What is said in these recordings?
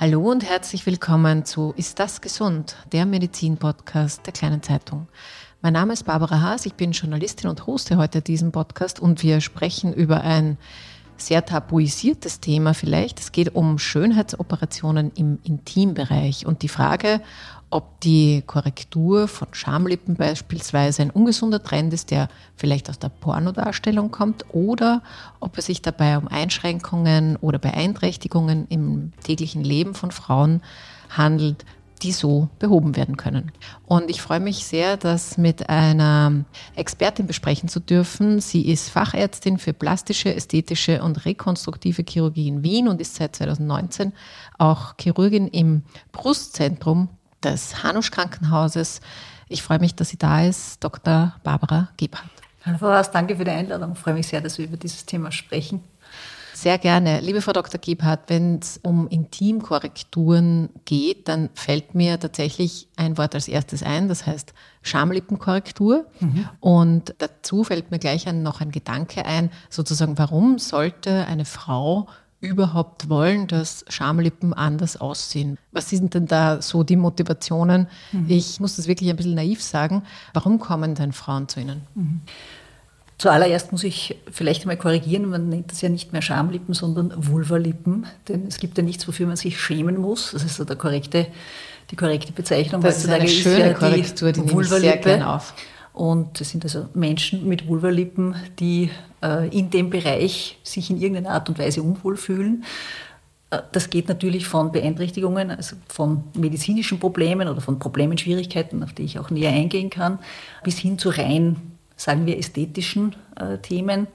Hallo und herzlich willkommen zu Ist das gesund? Der Medizin-Podcast der kleinen Zeitung. Mein Name ist Barbara Haas, ich bin Journalistin und hoste heute diesen Podcast und wir sprechen über ein sehr tabuisiertes Thema vielleicht. Es geht um Schönheitsoperationen im Intimbereich und die Frage, ob die Korrektur von Schamlippen beispielsweise ein ungesunder Trend ist, der vielleicht aus der Pornodarstellung kommt, oder ob es sich dabei um Einschränkungen oder Beeinträchtigungen im täglichen Leben von Frauen handelt, die so behoben werden können. Und ich freue mich sehr, das mit einer Expertin besprechen zu dürfen. Sie ist Fachärztin für plastische, ästhetische und rekonstruktive Chirurgie in Wien und ist seit 2019 auch Chirurgin im Brustzentrum des Hanusch Krankenhauses. Ich freue mich, dass sie da ist, Dr. Barbara Gebhardt. Hallo Frau Haas, danke für die Einladung. Ich freue mich sehr, dass wir über dieses Thema sprechen. Sehr gerne. Liebe Frau Dr. Gebhardt, wenn es um Intimkorrekturen geht, dann fällt mir tatsächlich ein Wort als erstes ein, das heißt Schamlippenkorrektur. Mhm. Und dazu fällt mir gleich ein, noch ein Gedanke ein, sozusagen, warum sollte eine Frau überhaupt wollen, dass Schamlippen anders aussehen. Was sind denn da so die Motivationen? Mhm. Ich muss das wirklich ein bisschen naiv sagen. Warum kommen denn Frauen zu Ihnen? Mhm. Zuallererst muss ich vielleicht einmal korrigieren, man nennt das ja nicht mehr Schamlippen, sondern Vulvalippen, denn es gibt ja nichts, wofür man sich schämen muss. Das ist so der korrekte, die korrekte Bezeichnung. Das ist eine schöne ja Korrektur, die, nehme ich sehr gerne auf. Und das sind also Menschen mit Vulvalippen, die äh, in dem Bereich sich in irgendeiner Art und Weise unwohl fühlen. Äh, das geht natürlich von Beeinträchtigungen, also von medizinischen Problemen oder von Problemen, Schwierigkeiten, auf die ich auch näher eingehen kann, bis hin zu rein, sagen wir, ästhetischen äh, Themen,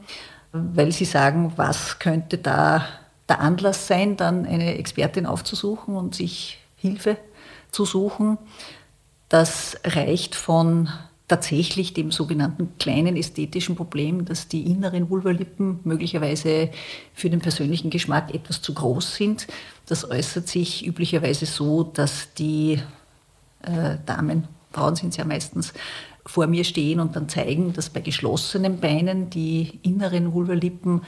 weil sie sagen, was könnte da der Anlass sein, dann eine Expertin aufzusuchen und sich Hilfe zu suchen. Das reicht von tatsächlich dem sogenannten kleinen ästhetischen Problem, dass die inneren Vulvalippen möglicherweise für den persönlichen Geschmack etwas zu groß sind. Das äußert sich üblicherweise so, dass die äh, Damen, Frauen sind es ja meistens, vor mir stehen und dann zeigen, dass bei geschlossenen Beinen die inneren Vulvalippen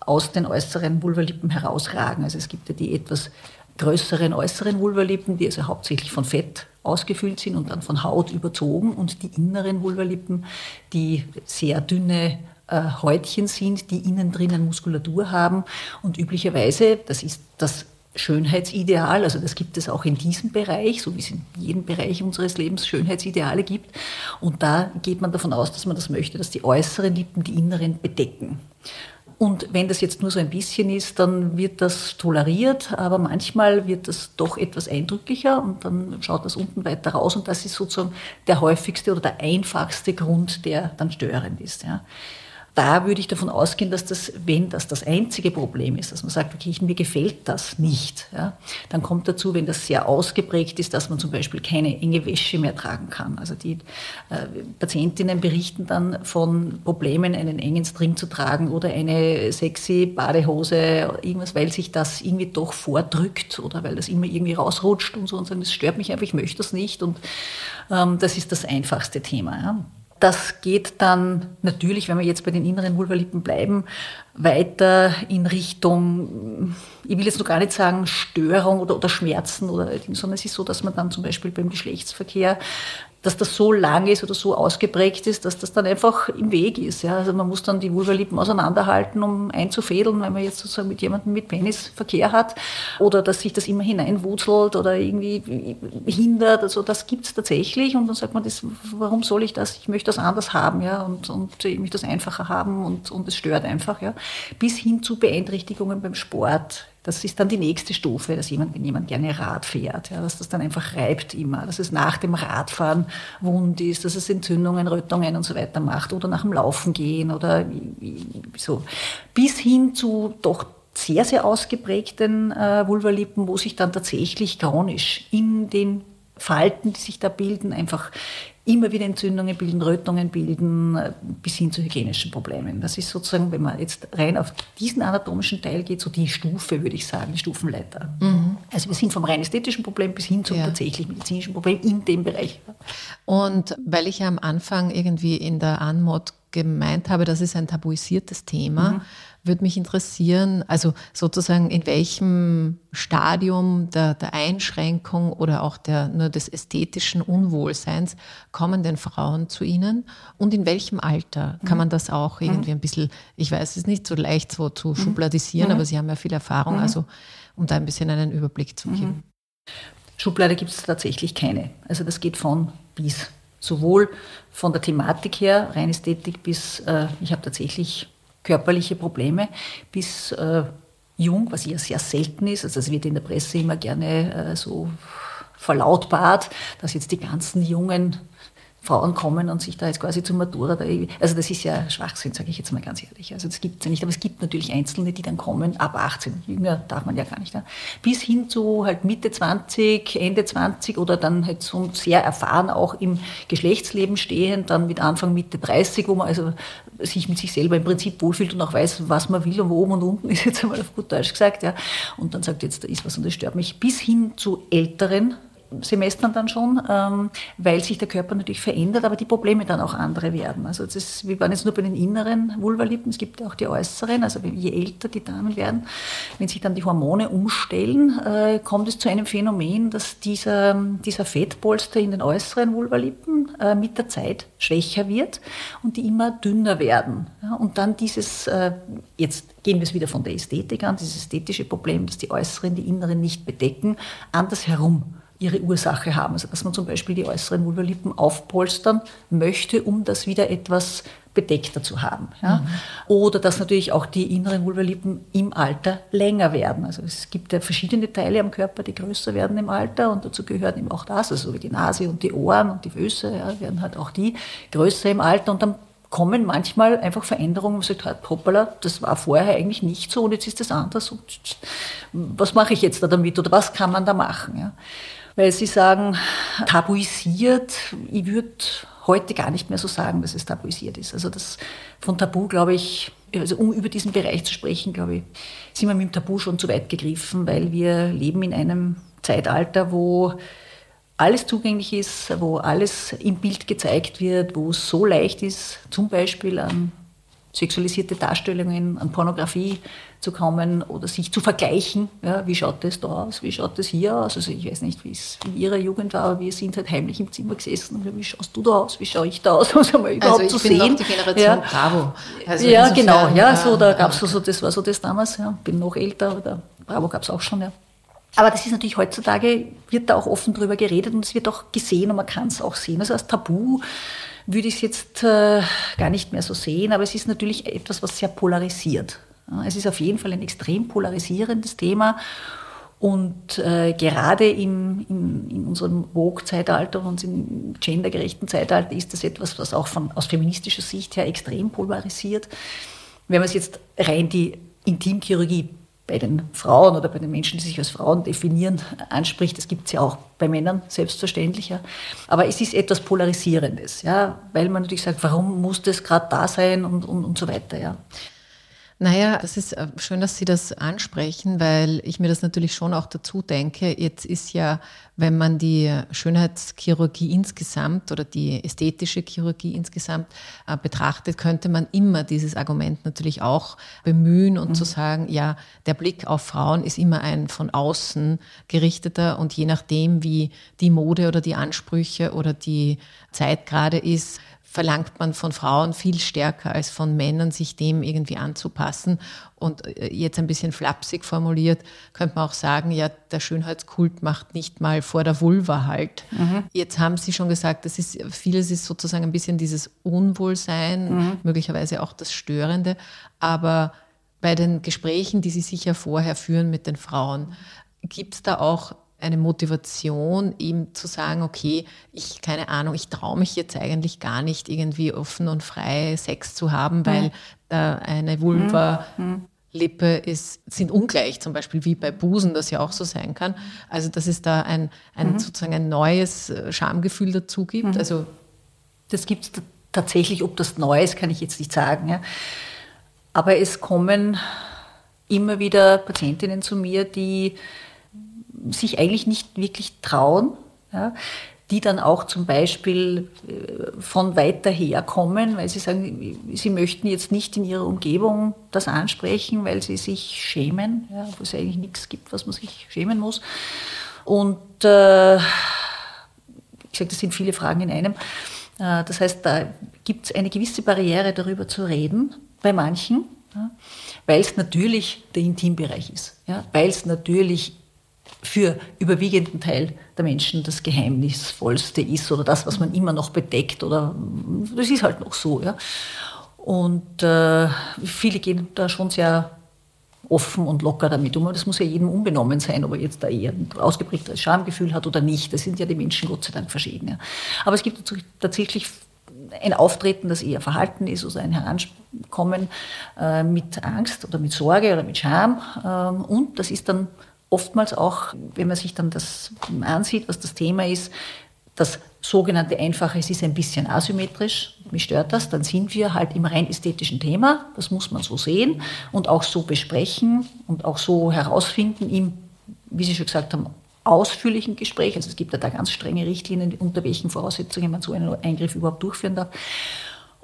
aus den äußeren Vulvalippen herausragen. Also es gibt ja die etwas größeren äußeren Vulvalippen, die also hauptsächlich von Fett ausgefüllt sind und dann von Haut überzogen und die inneren Vulvalippen, die sehr dünne äh, Häutchen sind, die innen drinnen Muskulatur haben und üblicherweise, das ist das Schönheitsideal, also das gibt es auch in diesem Bereich, so wie es in jedem Bereich unseres Lebens Schönheitsideale gibt. Und da geht man davon aus, dass man das möchte, dass die äußeren Lippen die inneren bedecken. Und wenn das jetzt nur so ein bisschen ist, dann wird das toleriert, aber manchmal wird das doch etwas eindrücklicher und dann schaut das unten weiter raus und das ist sozusagen der häufigste oder der einfachste Grund, der dann störend ist. Ja da würde ich davon ausgehen, dass das, wenn das das einzige Problem ist, dass man sagt, okay, mir gefällt das nicht, ja, dann kommt dazu, wenn das sehr ausgeprägt ist, dass man zum Beispiel keine enge Wäsche mehr tragen kann. Also die äh, Patientinnen berichten dann von Problemen, einen engen String zu tragen oder eine sexy Badehose, irgendwas, weil sich das irgendwie doch vordrückt oder weil das immer irgendwie rausrutscht und so und sagen, das stört mich einfach, ich möchte das nicht und ähm, das ist das einfachste Thema. Ja. Das geht dann natürlich, wenn wir jetzt bei den inneren Vulvalippen bleiben, weiter in Richtung, ich will jetzt noch gar nicht sagen Störung oder, oder Schmerzen, oder, sondern es ist so, dass man dann zum Beispiel beim Geschlechtsverkehr dass das so lang ist oder so ausgeprägt ist, dass das dann einfach im Weg ist. Ja. Also man muss dann die Vulvalippen auseinanderhalten, um einzufädeln, wenn man jetzt sozusagen mit jemandem mit Penis Verkehr hat oder dass sich das immer hineinwurzelt oder irgendwie hindert. Also das gibt es tatsächlich und dann sagt man, das, warum soll ich das? Ich möchte das anders haben ja, und, und ich möchte das einfacher haben und, und es stört einfach. Ja. Bis hin zu Beeinträchtigungen beim Sport, das ist dann die nächste Stufe, dass jemand, wenn jemand gerne Rad fährt, ja, dass das dann einfach reibt immer, dass es nach dem Radfahren wund ist, dass es Entzündungen, Rötungen und so weiter macht oder nach dem Laufen gehen oder so. Bis hin zu doch sehr, sehr ausgeprägten äh, Vulvalippen, wo sich dann tatsächlich chronisch in den Falten, die sich da bilden, einfach immer wieder Entzündungen bilden, Rötungen bilden, äh, bis hin zu hygienischen Problemen. Das ist sozusagen, wenn man jetzt rein auf diesen anatomischen Teil geht, so die Stufe, würde ich sagen, die Stufenleiter. Mhm. Also wir sind vom rein ästhetischen Problem bis hin zum ja. tatsächlich medizinischen Problem in dem Bereich. Und weil ich ja am Anfang irgendwie in der Anmod gemeint habe, das ist ein tabuisiertes Thema. Mhm würde mich interessieren, also sozusagen in welchem Stadium der, der Einschränkung oder auch der, nur des ästhetischen Unwohlseins kommen denn Frauen zu Ihnen und in welchem Alter kann man das auch irgendwie ein bisschen, ich weiß, es ist nicht so leicht so zu mhm. schubladisieren, mhm. aber Sie haben ja viel Erfahrung, mhm. also um da ein bisschen einen Überblick zu geben. Schublade gibt es tatsächlich keine. Also das geht von bis. Sowohl von der Thematik her, rein Ästhetik, bis äh, ich habe tatsächlich körperliche Probleme bis äh, jung, was ja sehr selten ist. Also es wird in der Presse immer gerne äh, so verlautbart, dass jetzt die ganzen jungen Frauen kommen und sich da jetzt quasi zur Matura, also das ist ja Schwachsinn, sage ich jetzt mal ganz ehrlich. Also das gibt es ja nicht, aber es gibt natürlich Einzelne, die dann kommen, ab 18, jünger darf man ja gar nicht, bis hin zu halt Mitte 20, Ende 20 oder dann halt so sehr erfahren auch im Geschlechtsleben stehen, dann mit Anfang, Mitte 30, wo man also sich mit sich selber im Prinzip wohlfühlt und auch weiß, was man will und wo oben und unten ist jetzt einmal auf gut Deutsch gesagt, ja. Und dann sagt jetzt, da ist was und das stört mich, bis hin zu älteren Semestern dann schon, ähm, weil sich der Körper natürlich verändert, aber die Probleme dann auch andere werden. Also das ist, wir waren jetzt nur bei den inneren Vulvalippen, es gibt auch die äußeren, also je älter die Damen werden, wenn sich dann die Hormone umstellen, äh, kommt es zu einem Phänomen, dass dieser, dieser Fettpolster in den äußeren Vulvalippen äh, mit der Zeit schwächer wird und die immer dünner werden. Und dann dieses, äh, jetzt gehen wir es wieder von der Ästhetik an, dieses ästhetische Problem, dass die äußeren die inneren nicht bedecken, andersherum ihre Ursache haben. Also dass man zum Beispiel die äußeren Vulvalippen aufpolstern möchte, um das wieder etwas bedeckter zu haben. Ja? Mhm. Oder dass natürlich auch die inneren Vulvalippen im Alter länger werden. Also es gibt ja verschiedene Teile am Körper, die größer werden im Alter und dazu gehört eben auch das, also wie die Nase und die Ohren und die Füße, ja, werden halt auch die größer im Alter und dann kommen manchmal einfach Veränderungen, man sagt, hoppala, das war vorher eigentlich nicht so und jetzt ist das anders und was mache ich jetzt da damit oder was kann man da machen? Ja? Weil Sie sagen, tabuisiert, ich würde heute gar nicht mehr so sagen, dass es tabuisiert ist. Also das von Tabu, glaube ich, also um über diesen Bereich zu sprechen, glaube ich, sind wir mit dem Tabu schon zu weit gegriffen, weil wir leben in einem Zeitalter, wo alles zugänglich ist, wo alles im Bild gezeigt wird, wo es so leicht ist, zum Beispiel an sexualisierte Darstellungen, an Pornografie zu kommen oder sich zu vergleichen. Ja, wie schaut das da aus? Wie schaut das hier aus? Also ich weiß nicht, wie es in Ihrer Jugend war, aber wir sind halt heimlich im Zimmer gesessen und wie schaust du da aus? Wie schaue ich da aus? Um mal überhaupt also ich zu bin sehen. Noch die Generation ja. Bravo. Also ja, genau. Ja, so da gab es so, das war so das damals. Ja, bin noch älter, aber Bravo gab es auch schon. Ja. Aber das ist natürlich heutzutage, wird da auch offen drüber geredet und es wird auch gesehen und man kann es auch sehen. Also als Tabu würde ich es jetzt äh, gar nicht mehr so sehen, aber es ist natürlich etwas, was sehr polarisiert. Es ist auf jeden Fall ein extrem polarisierendes Thema. Und äh, gerade im, im, in unserem Vogue-Zeitalter und im gendergerechten Zeitalter ist das etwas, was auch von, aus feministischer Sicht her extrem polarisiert. Wenn man es jetzt rein die Intimchirurgie bei den Frauen oder bei den Menschen, die sich als Frauen definieren, anspricht. Das gibt es ja auch bei Männern selbstverständlich. Ja. Aber es ist etwas Polarisierendes, ja, weil man natürlich sagt, warum muss das gerade da sein und, und, und so weiter. Ja. Naja, das ist äh, schön, dass Sie das ansprechen, weil ich mir das natürlich schon auch dazu denke. Jetzt ist ja, wenn man die Schönheitschirurgie insgesamt oder die ästhetische Chirurgie insgesamt äh, betrachtet, könnte man immer dieses Argument natürlich auch bemühen und mhm. zu sagen, ja, der Blick auf Frauen ist immer ein von außen gerichteter und je nachdem, wie die Mode oder die Ansprüche oder die Zeit gerade ist, verlangt man von Frauen viel stärker als von Männern, sich dem irgendwie anzupassen. Und äh, jetzt ein bisschen flapsig formuliert, könnte man auch sagen, ja, der Schönheitskult macht nicht mal vor der Vulva halt. Mhm. Jetzt haben Sie schon gesagt, das ist, vieles ist sozusagen ein bisschen dieses Unwohlsein, mhm. möglicherweise auch das Störende. Aber bei den Gesprächen, die Sie sicher vorher führen mit den Frauen, gibt es da auch eine Motivation, ihm zu sagen, okay, ich, keine Ahnung, ich traue mich jetzt eigentlich gar nicht irgendwie offen und frei Sex zu haben, weil da eine Vulva mhm. Lippe ist, sind ungleich, zum Beispiel wie bei Busen das ja auch so sein kann. Also dass es da ein, ein mhm. sozusagen ein neues äh, Schamgefühl dazu gibt. Mhm. Also das gibt es tatsächlich, ob das neu ist, kann ich jetzt nicht sagen. Ja. Aber es kommen immer wieder Patientinnen zu mir, die sich eigentlich nicht wirklich trauen, ja, die dann auch zum Beispiel äh, von weiter her kommen, weil sie sagen, sie möchten jetzt nicht in ihrer Umgebung das ansprechen, weil sie sich schämen, ja, wo es eigentlich nichts gibt, was man sich schämen muss. Und äh, ich sage, das sind viele Fragen in einem. Äh, das heißt, da gibt es eine gewisse Barriere, darüber zu reden, bei manchen, ja, weil es natürlich der Intimbereich ist, ja, weil es natürlich für überwiegenden Teil der Menschen das Geheimnisvollste ist oder das, was man immer noch bedeckt oder das ist halt noch so. Ja. Und äh, viele gehen da schon sehr offen und locker damit um. Das muss ja jedem unbenommen sein, ob er jetzt da eher ein ausgeprägtes Schamgefühl hat oder nicht. Das sind ja die Menschen Gott sei Dank verschieden. Ja. Aber es gibt tatsächlich ein Auftreten, das eher verhalten ist, also ein Herankommen äh, mit Angst oder mit Sorge oder mit Scham. Ähm, und das ist dann oftmals auch, wenn man sich dann das ansieht, was das Thema ist, das sogenannte Einfache, es ist ein bisschen asymmetrisch, mich stört das, dann sind wir halt im rein ästhetischen Thema, das muss man so sehen und auch so besprechen und auch so herausfinden im, wie Sie schon gesagt haben, ausführlichen Gespräch. Also es gibt ja da ganz strenge Richtlinien, unter welchen Voraussetzungen man so einen Eingriff überhaupt durchführen darf.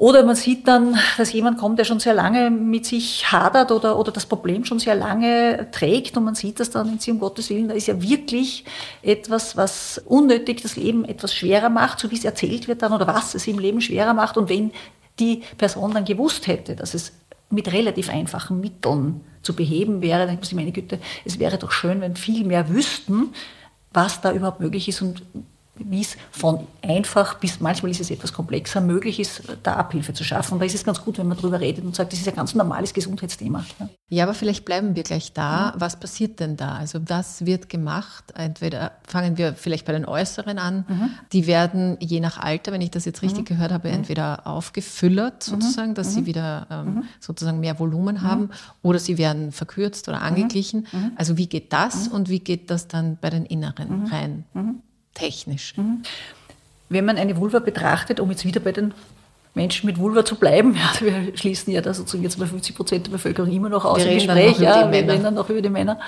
Oder man sieht dann, dass jemand kommt, der schon sehr lange mit sich hadert oder, oder das Problem schon sehr lange trägt und man sieht das dann in sich, um Gottes Willen, da ist ja wirklich etwas, was unnötig das Leben etwas schwerer macht, so wie es erzählt wird dann oder was es im Leben schwerer macht. Und wenn die Person dann gewusst hätte, dass es mit relativ einfachen Mitteln zu beheben wäre, dann denkt man sich, meine Güte, es wäre doch schön, wenn viel mehr wüssten, was da überhaupt möglich ist und wie es von einfach bis manchmal ist es etwas komplexer möglich ist, da Abhilfe zu schaffen. Und da ist es ganz gut, wenn man darüber redet und sagt, das ist ein ganz normales Gesundheitsthema. Ja, aber vielleicht bleiben wir gleich da. Was passiert denn da? Also was wird gemacht? Entweder fangen wir vielleicht bei den Äußeren an. Mhm. Die werden je nach Alter, wenn ich das jetzt richtig mhm. gehört habe, mhm. entweder aufgefüllert mhm. sozusagen, dass sie mhm. wieder ähm, sozusagen mehr Volumen haben oder sie werden verkürzt oder angeglichen. Also wie geht das und wie geht das dann bei den Inneren rein? Technisch. Mhm. Wenn man eine Vulva betrachtet, um jetzt wieder bei den Menschen mit Vulva zu bleiben, ja, wir schließen ja da sozusagen jetzt bei 50 Prozent der Bevölkerung immer noch aus wir im Gespräch, ja, wir reden dann noch über die Männer.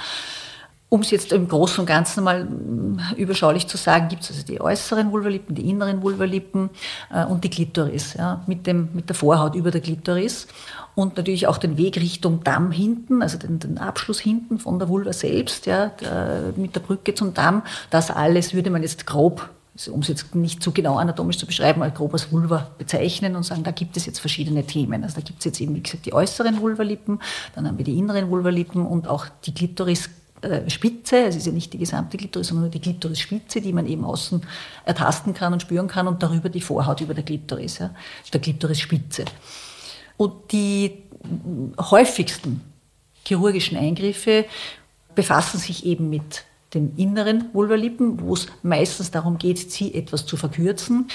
Um es jetzt im Großen und Ganzen mal hm, überschaulich zu sagen, gibt es also die äußeren Vulvalippen, die inneren Vulvalippen äh, und die Klitoris, ja, mit, dem, mit der Vorhaut über der Klitoris und natürlich auch den Weg Richtung Damm hinten, also den, den Abschluss hinten von der Vulva selbst, ja, der, mit der Brücke zum Damm. Das alles würde man jetzt grob um es jetzt nicht zu genau anatomisch zu beschreiben, als grob als Vulva bezeichnen und sagen, da gibt es jetzt verschiedene Themen. Also da gibt es jetzt eben, wie gesagt, die äußeren Vulvalippen, dann haben wir die inneren Vulvalippen und auch die Klitorisspitze, es ist ja nicht die gesamte Klitoris, sondern nur die Klitorisspitze, die man eben außen ertasten kann und spüren kann und darüber die Vorhaut über der Klitoris, ja, der Klitorisspitze. Und die häufigsten chirurgischen Eingriffe befassen sich eben mit den inneren Vulvalippen, wo es meistens darum geht, sie etwas zu verkürzen.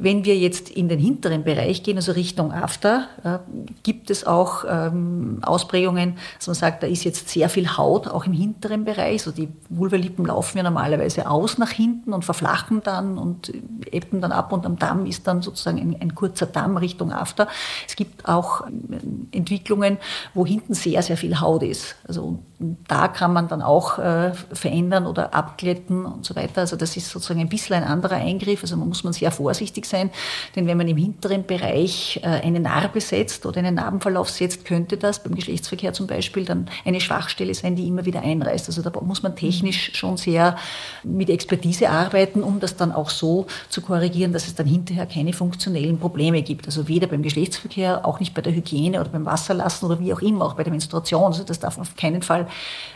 Wenn wir jetzt in den hinteren Bereich gehen, also Richtung After, äh, gibt es auch ähm, Ausprägungen, dass man sagt, da ist jetzt sehr viel Haut, auch im hinteren Bereich. So die Vulvalippen laufen ja normalerweise aus nach hinten und verflachen dann und ebben dann ab und am Damm ist dann sozusagen ein, ein kurzer Damm Richtung After. Es gibt auch ähm, Entwicklungen, wo hinten sehr, sehr viel Haut ist. Also da kann man dann auch äh, verändern oder abglätten und so weiter. Also das ist sozusagen ein bisschen ein anderer Eingriff. Also man muss man sehr vorsichtig sein, denn wenn man im hinteren Bereich äh, eine Narbe setzt oder einen Narbenverlauf setzt, könnte das beim Geschlechtsverkehr zum Beispiel dann eine Schwachstelle sein, die immer wieder einreißt. Also da muss man technisch schon sehr mit Expertise arbeiten, um das dann auch so zu korrigieren, dass es dann hinterher keine funktionellen Probleme gibt. Also weder beim Geschlechtsverkehr, auch nicht bei der Hygiene oder beim Wasserlassen oder wie auch immer, auch bei der Menstruation. Also das darf auf keinen Fall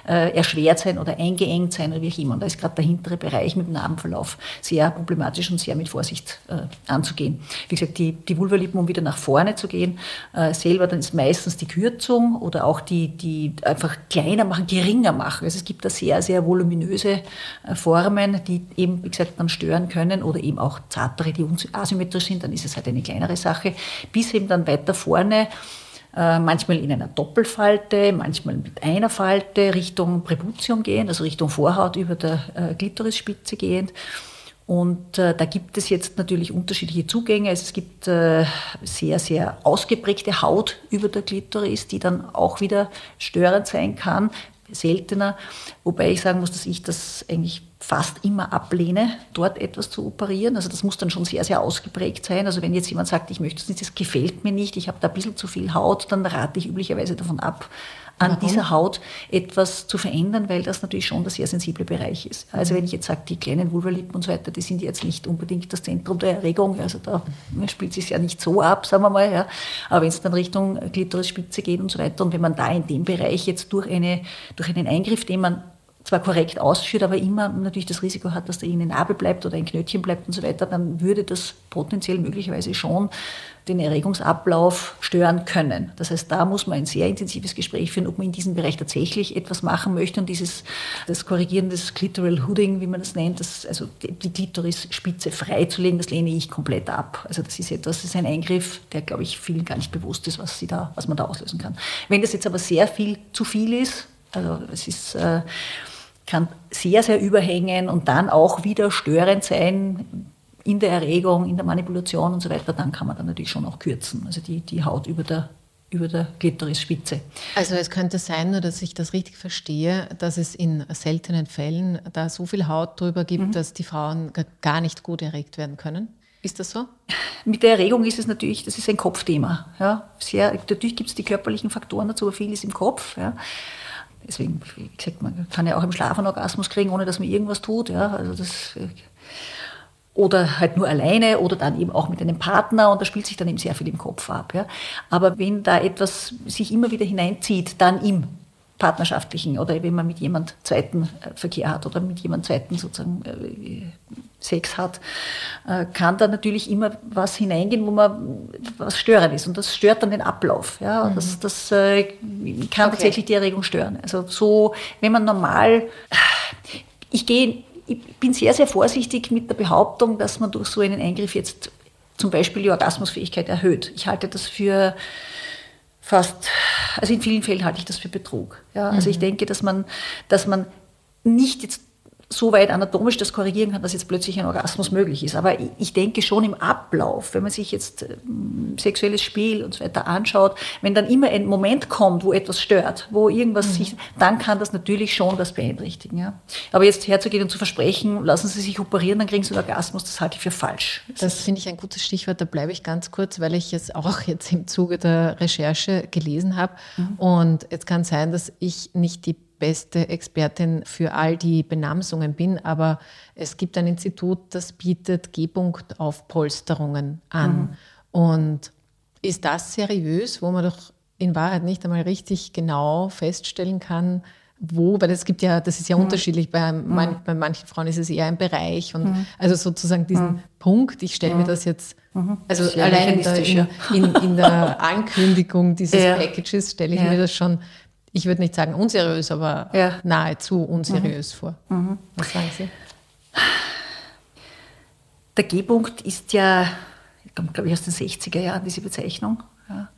äh, erschwert sein oder eingeengt sein oder wie auch immer. Und da ist gerade der hintere Bereich mit dem Narbenverlauf sehr problematisch und sehr mit Vorsicht äh, anzugehen. Wie gesagt, die, die Vulvalippen, um wieder nach vorne zu gehen, äh, selber, dann ist meistens die Kürzung oder auch die, die einfach kleiner machen, geringer machen. Also es gibt da sehr, sehr voluminöse äh, Formen, die eben, wie gesagt, dann stören können oder eben auch zartere, die asymmetrisch sind, dann ist es halt eine kleinere Sache, bis eben dann weiter vorne äh, manchmal in einer Doppelfalte, manchmal mit einer Falte Richtung Präbutium gehend, also Richtung Vorhaut über der äh, Glitorisspitze gehend. Und äh, da gibt es jetzt natürlich unterschiedliche Zugänge. Also es gibt äh, sehr, sehr ausgeprägte Haut über der Glitoris, die dann auch wieder störend sein kann. seltener, wobei ich sagen muss, dass ich das eigentlich fast immer ablehne, dort etwas zu operieren. Also das muss dann schon sehr, sehr ausgeprägt sein. Also wenn jetzt jemand sagt, ich möchte es nicht, das gefällt mir nicht, ich habe da ein bisschen zu viel Haut, dann rate ich üblicherweise davon ab, an Warum? dieser Haut etwas zu verändern, weil das natürlich schon der sehr sensible Bereich ist. Also wenn ich jetzt sage, die kleinen Vulvalippen und so weiter, die sind jetzt nicht unbedingt das Zentrum der Erregung, also da spielt sich ja nicht so ab, sagen wir mal, ja. aber wenn es dann Richtung Klitorisspitze geht und so weiter und wenn man da in dem Bereich jetzt durch, eine, durch einen Eingriff, den man zwar korrekt ausführt, aber immer natürlich das Risiko hat, dass da irgendeine Narbe bleibt oder ein Knötchen bleibt und so weiter, dann würde das potenziell möglicherweise schon den Erregungsablauf stören können. Das heißt, da muss man ein sehr intensives Gespräch führen, ob man in diesem Bereich tatsächlich etwas machen möchte und dieses, das Korrigieren des Clitoral Hooding, wie man das nennt, das, also die Klitorisspitze freizulegen, das lehne ich komplett ab. Also das ist etwas, das ist ein Eingriff, der, glaube ich, vielen gar nicht bewusst ist, was, sie da, was man da auslösen kann. Wenn das jetzt aber sehr viel zu viel ist, also es ist, äh, kann sehr, sehr überhängen und dann auch wieder störend sein in der Erregung, in der Manipulation und so weiter, dann kann man dann natürlich schon auch kürzen. Also die, die Haut über der über der Klitorisspitze. Also es könnte sein, nur dass ich das richtig verstehe, dass es in seltenen Fällen da so viel Haut drüber gibt, mhm. dass die Frauen gar nicht gut erregt werden können. Ist das so? Mit der Erregung ist es natürlich, das ist ein Kopfthema. Ja. Sehr, natürlich gibt es die körperlichen Faktoren dazu, aber viel ist im Kopf. Ja. Deswegen, wie gesagt, man kann ja auch im Schlaf einen Orgasmus kriegen, ohne dass man irgendwas tut. Ja. Also das, oder halt nur alleine oder dann eben auch mit einem Partner und da spielt sich dann eben sehr viel im Kopf ab. Ja. Aber wenn da etwas sich immer wieder hineinzieht, dann im partnerschaftlichen oder wenn man mit jemand zweiten äh, Verkehr hat oder mit jemand zweiten sozusagen äh, Sex hat, äh, kann da natürlich immer was hineingehen, wo man was störend ist und das stört dann den Ablauf. Ja, mhm. das, das kann okay. tatsächlich die Erregung stören. Also so, wenn man normal, ich gehe, ich bin sehr sehr vorsichtig mit der Behauptung, dass man durch so einen Eingriff jetzt zum Beispiel die Orgasmusfähigkeit erhöht. Ich halte das für fast, also in vielen Fällen halte ich das für Betrug. Ja, also mhm. ich denke, dass man, dass man nicht jetzt so weit anatomisch das korrigieren kann, dass jetzt plötzlich ein Orgasmus möglich ist. Aber ich denke schon im Ablauf, wenn man sich jetzt ähm, sexuelles Spiel und so weiter anschaut, wenn dann immer ein Moment kommt, wo etwas stört, wo irgendwas mhm. sich, dann kann das natürlich schon das beeinträchtigen. Ja. Aber jetzt herzugehen und zu versprechen, lassen Sie sich operieren, dann kriegen Sie einen Orgasmus, das halte ich für falsch. Das finde ich ein gutes Stichwort, da bleibe ich ganz kurz, weil ich es auch jetzt im Zuge der Recherche gelesen habe. Mhm. Und es kann sein, dass ich nicht die beste Expertin für all die Benamsungen bin, aber es gibt ein Institut, das bietet G-Punkt-Aufpolsterungen an. Mhm. Und ist das seriös, wo man doch in Wahrheit nicht einmal richtig genau feststellen kann, wo, weil es gibt ja, das ist ja mhm. unterschiedlich, bei, mhm. man, bei, manchen Frauen ist es eher ein Bereich und mhm. also sozusagen diesen mhm. Punkt, ich stelle mir mhm. das jetzt, mhm. also allein in, in, in, der Ankündigung dieses ja. Packages stelle ich ja. mir das schon ich würde nicht sagen unseriös, aber ja. nahezu unseriös mhm. vor. Mhm. Was sagen Sie? Der G-Punkt ist ja, glaube ich, aus den 60er Jahren, diese Bezeichnung. Ja.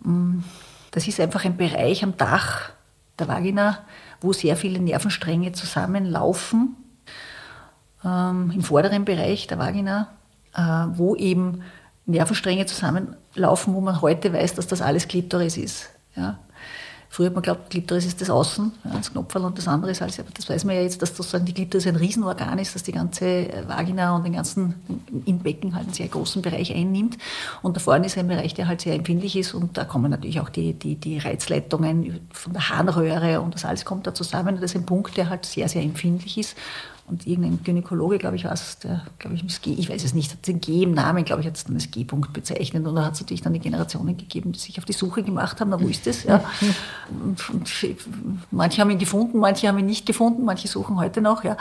Mm, das ist einfach ein Bereich am Dach der Vagina, wo sehr viele Nervenstränge zusammenlaufen, ähm, im vorderen Bereich der Vagina, äh, wo eben Nervenstränge zusammenlaufen, wo man heute weiß, dass das alles Klitoris ist. Ja. Früher hat man geglaubt, Klitoris ist das Außen, das Knopferl und das andere ist alles. Aber das weiß man ja jetzt, dass sozusagen die Klitoris ein Riesenorgan ist, dass die ganze äh, Vagina und den ganzen im Becken halt einen sehr großen Bereich einnimmt. Und da vorne ist ein Bereich, der halt sehr empfindlich ist und da kommen natürlich auch die, die, die Reizleitungen von der Harnröhre und das alles kommt da zusammen. Und das ist ein Punkt, der halt sehr, sehr empfindlich ist. Und irgendein Gynäkologe, glaube ich, war es, der, glaube ich, G, ich weiß es nicht, hat den G im Namen, glaube ich, hat es dann als G-Punkt bezeichnet. Und da hat es natürlich dann die Generationen gegeben, die sich auf die Suche gemacht haben, na, wo ist das? Ja. Und, und manche haben ihn gefunden, manche haben ihn nicht gefunden, manche suchen heute noch. Ja.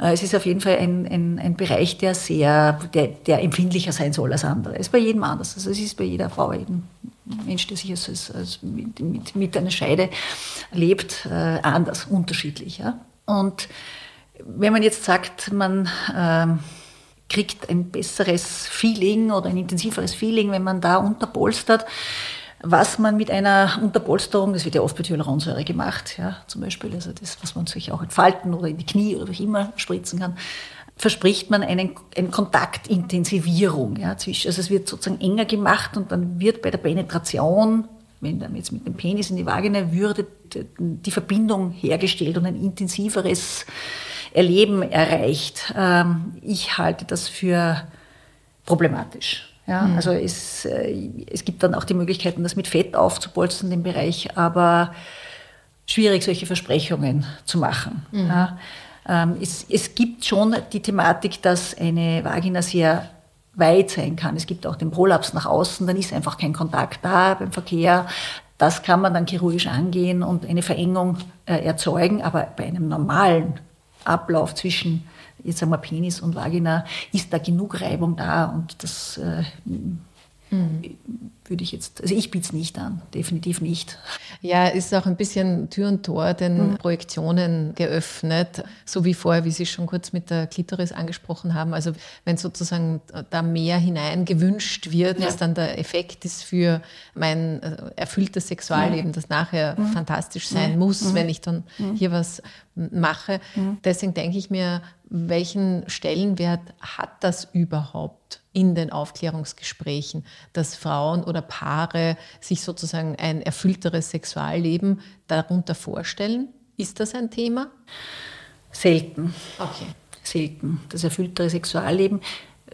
Äh, es ist auf jeden Fall ein, ein, ein Bereich, der sehr, der, der empfindlicher sein soll als andere. Es ist bei jedem anders. Also es ist bei jeder Frau eben Mensch, der sich als, als, als mit, mit, mit, einer Scheide lebt, äh, anders, unterschiedlich. Ja. Und wenn man jetzt sagt, man ähm, kriegt ein besseres Feeling oder ein intensiveres Feeling, wenn man da unterpolstert, was man mit einer Unterpolsterung, das wird ja oft mit Hyaluronsäure gemacht, ja, zum Beispiel, also das, was man sich auch entfalten oder in die Knie oder wie immer spritzen kann, verspricht man einen, eine Kontaktintensivierung. Ja, zwischen, also es wird sozusagen enger gemacht und dann wird bei der Penetration wenn dann jetzt mit dem Penis in die Vagina würde die Verbindung hergestellt und ein intensiveres Erleben erreicht. Ähm, ich halte das für problematisch. Ja, mhm. Also es, äh, es gibt dann auch die Möglichkeiten, das mit Fett aufzupolstern, den Bereich, aber schwierig, solche Versprechungen zu machen. Mhm. Ja, ähm, es, es gibt schon die Thematik, dass eine Vagina sehr weit sein kann. Es gibt auch den Prolaps nach außen, dann ist einfach kein Kontakt da beim Verkehr. Das kann man dann chirurgisch angehen und eine Verengung äh, erzeugen, aber bei einem normalen Ablauf zwischen jetzt wir Penis und Vagina ist da genug Reibung da und das äh, mhm würde ich jetzt, also ich biete es nicht an, definitiv nicht. Ja, ist auch ein bisschen Tür und Tor den mhm. Projektionen geöffnet, so wie vorher, wie Sie schon kurz mit der Klitoris angesprochen haben. Also wenn sozusagen da mehr hinein gewünscht wird, ja. was dann der Effekt ist für mein äh, erfülltes Sexualleben, mhm. das nachher mhm. fantastisch sein mhm. muss, wenn ich dann mhm. hier was mache. Mhm. Deswegen denke ich mir, welchen Stellenwert hat das überhaupt in den Aufklärungsgesprächen, dass Frauen oder Paare sich sozusagen ein erfüllteres Sexualleben darunter vorstellen? Ist das ein Thema? Selten. Okay. Selten. Das erfülltere Sexualleben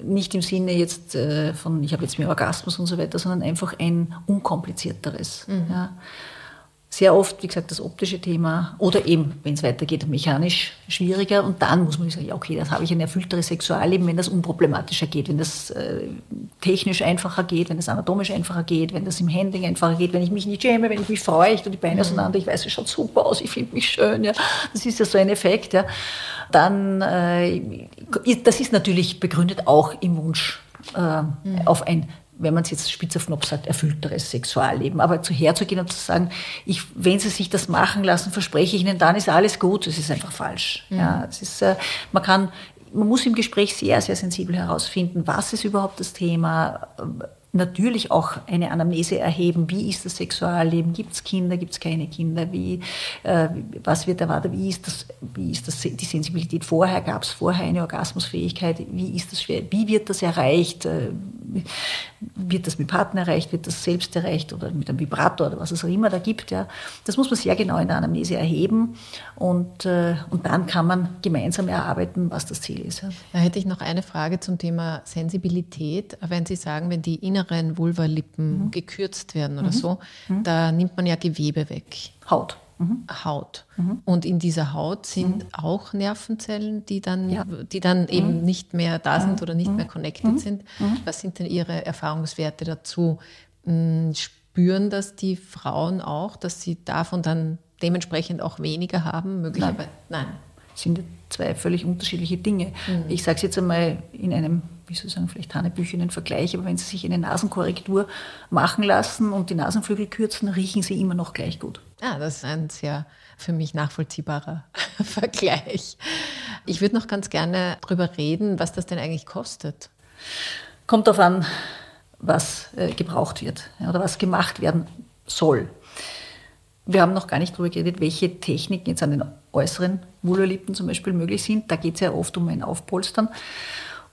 nicht im Sinne jetzt äh, von, ich habe jetzt mehr Orgasmus und so weiter, sondern einfach ein unkomplizierteres. Mhm. Ja sehr oft, wie gesagt, das optische Thema oder eben, wenn es weitergeht, mechanisch schwieriger. Und dann muss man sagen, ja, okay, das habe ich ein erfüllteres Sexualleben, wenn das unproblematischer geht, wenn das äh, technisch einfacher geht, wenn das anatomisch einfacher geht, wenn das im Handling einfacher geht, wenn ich mich nicht schäme, wenn ich mich freue, ich tue die Beine mhm. auseinander, ich weiß, es schaut super aus, ich finde mich schön. Ja. Das ist ja so ein Effekt. Ja. Dann, äh, das ist natürlich begründet auch im Wunsch äh, mhm. auf ein wenn man es jetzt spitz auf Knopf sagt, erfüllteres Sexualleben. Aber zu herzugehen und zu sagen, ich, wenn Sie sich das machen lassen, verspreche ich Ihnen, dann ist alles gut, das ist einfach falsch. Mhm. Ja, das ist, äh, man kann, man muss im Gespräch sehr, sehr sensibel herausfinden, was ist überhaupt das Thema, natürlich auch eine Anamnese erheben. Wie ist das Sexualleben? Gibt es Kinder? Gibt es keine Kinder? Wie, äh, was wird erwartet? Wie ist, das, wie ist das, die Sensibilität vorher? Gab es vorher eine Orgasmusfähigkeit? Wie ist das? Wie wird das erreicht? Äh, wird das mit Partner erreicht? Wird das selbst erreicht? Oder mit einem Vibrator oder was es auch immer da gibt? Ja? Das muss man sehr genau in der Anamnese erheben. Und, äh, und dann kann man gemeinsam erarbeiten, was das Ziel ist. Ja. Da hätte ich noch eine Frage zum Thema Sensibilität. Wenn Sie sagen, wenn die innere inneren Vulvalippen mhm. gekürzt werden oder mhm. so, mhm. da nimmt man ja Gewebe weg. Haut. Mhm. Haut. Mhm. Und in dieser Haut sind auch Nervenzellen, die dann, ja. die dann eben nicht mehr da sind oder nicht mehr connected sind. Was sind denn Ihre Erfahrungswerte dazu? Hm, spüren das die Frauen auch, dass sie davon dann dementsprechend auch weniger haben? Möglicherweise? Nein. Nein. Das sind zwei völlig unterschiedliche Dinge. Ich sage es jetzt einmal in einem wie soll ich sagen, vielleicht hanebüchenen Vergleich, aber wenn Sie sich eine Nasenkorrektur machen lassen und die Nasenflügel kürzen, riechen Sie immer noch gleich gut. Ja, das ist ein sehr für mich nachvollziehbarer Vergleich. Ich würde noch ganz gerne darüber reden, was das denn eigentlich kostet. Kommt darauf an, was äh, gebraucht wird oder was gemacht werden soll. Wir haben noch gar nicht darüber geredet, welche Techniken jetzt an den äußeren Vulvalippen zum Beispiel möglich sind. Da geht es ja oft um ein Aufpolstern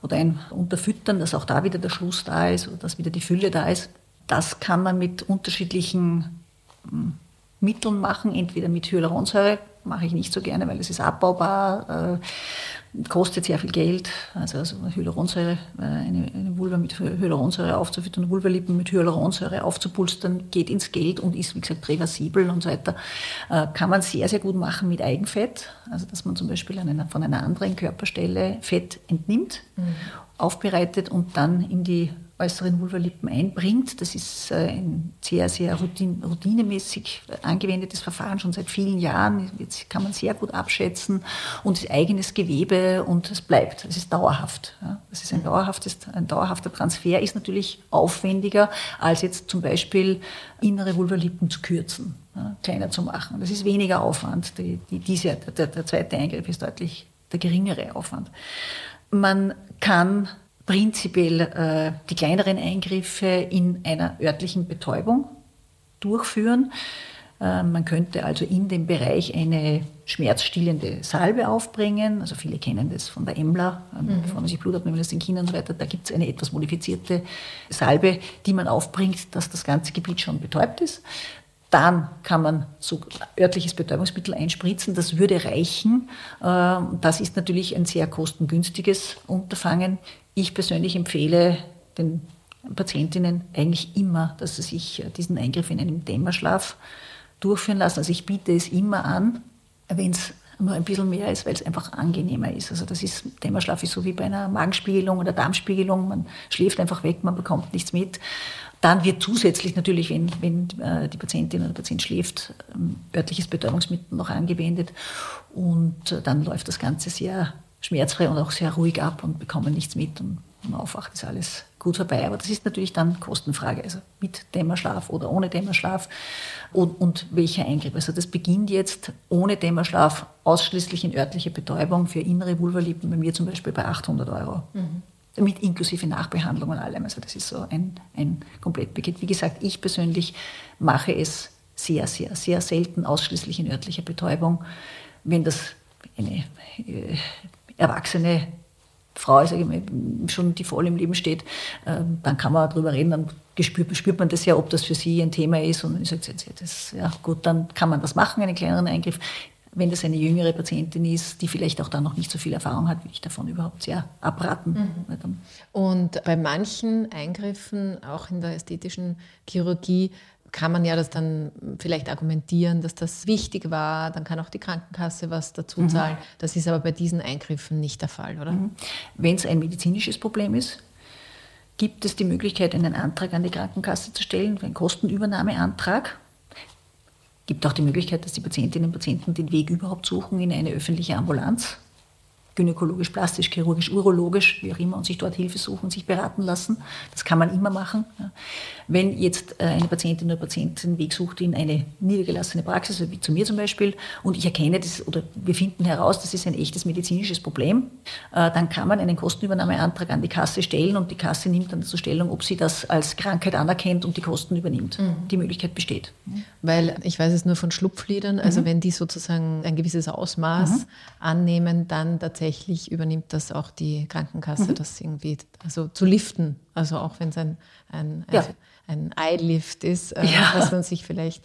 oder ein Unterfüttern, dass auch da wieder der Schluss da ist oder dass wieder die Fülle da ist. Das kann man mit unterschiedlichen hm, Mitteln machen, entweder mit Hyaluronsäure, mache ich nicht so gerne, weil es ist abbaubar, äh, kostet sehr viel Geld. Also, also Hyaluronsäure, äh, eine, eine Vulva mit Hyaluronsäure aufzufüttern, Vulvalippen mit Hyaluronsäure aufzupulstern, geht ins Geld und ist, wie gesagt, reversibel und so weiter. Äh, kann man sehr, sehr gut machen mit Eigenfett, also dass man zum Beispiel einer, von einer anderen Körperstelle Fett entnimmt, mhm. aufbereitet und dann in die äußeren Vulvalippen einbringt. Das ist äh, ein sehr, sehr routinemäßig angewendetes Verfahren, schon seit vielen Jahren. Jetzt kann man sehr gut abschätzen und ist eigenes Gewebe und es bleibt. Es ist dauerhaft. Das ist ein, dauerhaftes, ein dauerhafter Transfer, ist natürlich aufwendiger, als jetzt zum Beispiel innere Vulvalippen zu kürzen, kleiner zu machen. Das ist weniger Aufwand. Die, die, diese, der, der zweite Eingriff ist deutlich der geringere Aufwand. Man kann prinzipiell äh, die kleineren Eingriffe in einer örtlichen Betäubung durchführen. Ähm, man könnte also in dem Bereich eine schmerzstillende Salbe aufbringen. Also viele kennen das von der Emla, ähm, mhm. bevor man sich Blut abnehmen lässt in Kindern und so weiter. Da gibt es eine etwas modifizierte Salbe, die man aufbringt, dass das ganze Gebiet schon betäubt ist. Dann kann man so örtliches Betäubungsmittel einspritzen. Das würde reichen. Ähm, das ist natürlich ein sehr kostengünstiges Unterfangen. Ich persönlich empfehle den Patientinnen eigentlich immer, dass sie sich diesen Eingriff in einem Dämmerschlaf durchführen lassen. Also ich biete es immer an, wenn es nur ein bisschen mehr ist, weil es einfach angenehmer ist. Also das ist, Dämmerschlaf ist so wie bei einer Magenspiegelung oder Darmspiegelung. Man schläft einfach weg, man bekommt nichts mit. Dann wird zusätzlich natürlich, wenn, wenn äh, die Patientin oder der Patient schläft, ähm, örtliches Betäubungsmittel noch angewendet. Und äh, dann läuft das Ganze sehr schmerzfrei und auch sehr ruhig ab und bekommen nichts mit. Und wenn man aufwacht, ist alles gut vorbei. Aber das ist natürlich dann Kostenfrage, also mit Dämmerschlaf oder ohne Dämmerschlaf und, und welcher Eingriff. Also das beginnt jetzt ohne Dämmerschlaf ausschließlich in örtliche Betäubung für innere Vulvalippen, bei mir zum Beispiel bei 800 Euro. Mhm. Mit inklusive Nachbehandlung und allem. Also das ist so ein, ein Komplettpaket. Wie gesagt, ich persönlich mache es sehr, sehr, sehr selten ausschließlich in örtlicher Betäubung. Wenn das eine äh, erwachsene Frau, mal, schon die voll im Leben steht, ähm, dann kann man darüber reden, dann spürt, spürt man das ja, ob das für sie ein Thema ist. Und ich sage, das, ja gut, dann kann man das machen, einen kleineren Eingriff. Wenn das eine jüngere Patientin ist, die vielleicht auch dann noch nicht so viel Erfahrung hat, würde ich davon überhaupt sehr abraten. Mhm. Und bei manchen Eingriffen, auch in der ästhetischen Chirurgie, kann man ja das dann vielleicht argumentieren, dass das wichtig war, dann kann auch die Krankenkasse was dazu mhm. zahlen. Mhm. Das ist aber bei diesen Eingriffen nicht der Fall, oder? Mhm. Wenn es ein medizinisches Problem ist, gibt es die Möglichkeit, einen Antrag an die Krankenkasse zu stellen, einen Kostenübernahmeantrag. Gibt auch die Möglichkeit, dass die Patientinnen und Patienten den Weg überhaupt suchen in eine öffentliche Ambulanz gynäkologisch, plastisch, chirurgisch, urologisch, wie auch immer, und sich dort Hilfe suchen, sich beraten lassen. Das kann man immer machen. Wenn jetzt äh, eine Patientin oder Patient den Weg sucht in eine niedergelassene Praxis, wie zu mir zum Beispiel, und ich erkenne das oder wir finden heraus, das ist ein echtes medizinisches Problem, äh, dann kann man einen Kostenübernahmeantrag an die Kasse stellen und die Kasse nimmt dann zur Stellung, ob sie das als Krankheit anerkennt und die Kosten übernimmt. Mhm. Die Möglichkeit besteht. Weil ich weiß es nur von Schlupfliedern, also mhm. wenn die sozusagen ein gewisses Ausmaß mhm. annehmen, dann tatsächlich übernimmt das auch die Krankenkasse, mhm. das irgendwie also zu liften. Also auch wenn es ein, ein, ja. ein, Eyelift ist, äh, ja. was man sich vielleicht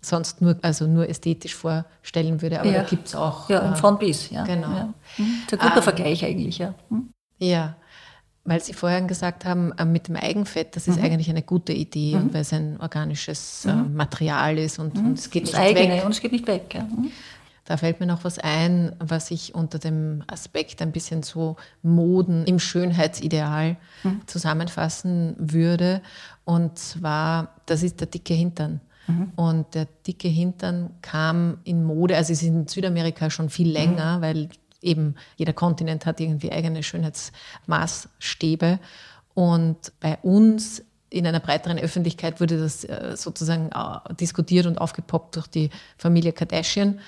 sonst nur, also nur ästhetisch vorstellen würde. Aber ja. da gibt es auch. Ja, äh, von bis, ja. Genau. Ja. Mhm. Das ist ein guter ähm, Vergleich eigentlich, ja. Mhm. Ja. Weil Sie vorhin gesagt haben, äh, mit dem Eigenfett, das ist mhm. eigentlich eine gute Idee, mhm. weil es ein organisches äh, mhm. Material ist und, und, es geht das nicht eigene, weg. Und es geht nicht weg. Ja. Mhm. Da fällt mir noch was ein, was ich unter dem Aspekt ein bisschen so Moden im Schönheitsideal mhm. zusammenfassen würde. Und zwar, das ist der dicke Hintern. Mhm. Und der dicke Hintern kam in Mode, also es ist in Südamerika schon viel länger, mhm. weil eben jeder Kontinent hat irgendwie eigene Schönheitsmaßstäbe. Und bei uns in einer breiteren Öffentlichkeit wurde das äh, sozusagen äh, diskutiert und aufgepoppt durch die Familie Kardashian.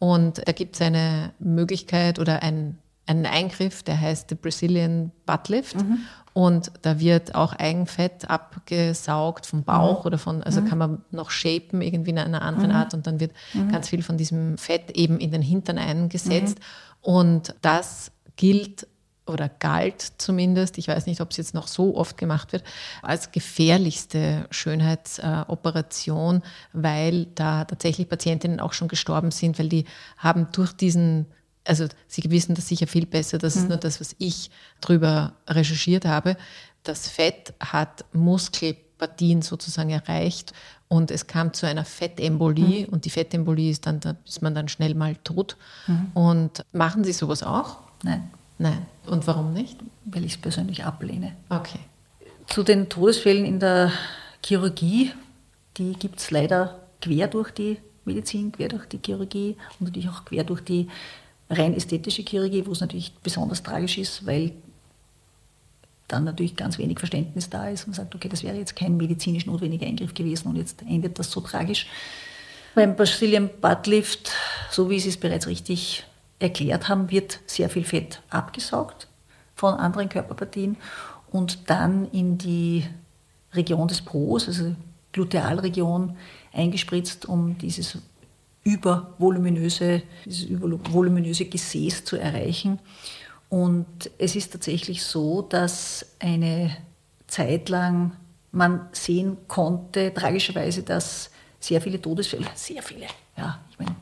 Und da gibt es eine Möglichkeit oder ein, einen Eingriff, der heißt the Brazilian Butt Lift. Mhm. Und da wird auch Eigenfett abgesaugt vom Bauch mhm. oder von, also mhm. kann man noch shapen irgendwie in einer anderen mhm. Art und dann wird mhm. ganz viel von diesem Fett eben in den Hintern eingesetzt. Mhm. Und das gilt oder galt zumindest, ich weiß nicht, ob es jetzt noch so oft gemacht wird, als gefährlichste Schönheitsoperation, weil da tatsächlich Patientinnen auch schon gestorben sind, weil die haben durch diesen also Sie wissen das sicher viel besser, das ist mhm. nur das, was ich drüber recherchiert habe. Das Fett hat Muskelpartien sozusagen erreicht und es kam zu einer Fettembolie mhm. und die Fettembolie ist dann, da ist man dann schnell mal tot. Mhm. Und machen Sie sowas auch? Nein. Nein. Und warum nicht? Weil ich es persönlich ablehne. Okay. Zu den Todesfällen in der Chirurgie, die gibt es leider quer durch die Medizin, quer durch die Chirurgie und natürlich auch quer durch die rein ästhetische Chirurgie, wo es natürlich besonders tragisch ist, weil dann natürlich ganz wenig Verständnis da ist und sagt, okay, das wäre jetzt kein medizinisch notwendiger Eingriff gewesen und jetzt endet das so tragisch. Beim Brazilian Buttlift, so wie Sie es bereits richtig erklärt haben, wird sehr viel Fett abgesaugt von anderen Körperpartien und dann in die Region des Pros, also Glutealregion eingespritzt, um dieses übervoluminöse, dieses übervoluminöse Gesäß zu erreichen. Und es ist tatsächlich so, dass eine Zeit lang man sehen konnte, tragischerweise, dass sehr viele Todesfälle, sehr viele, ja, ich meine,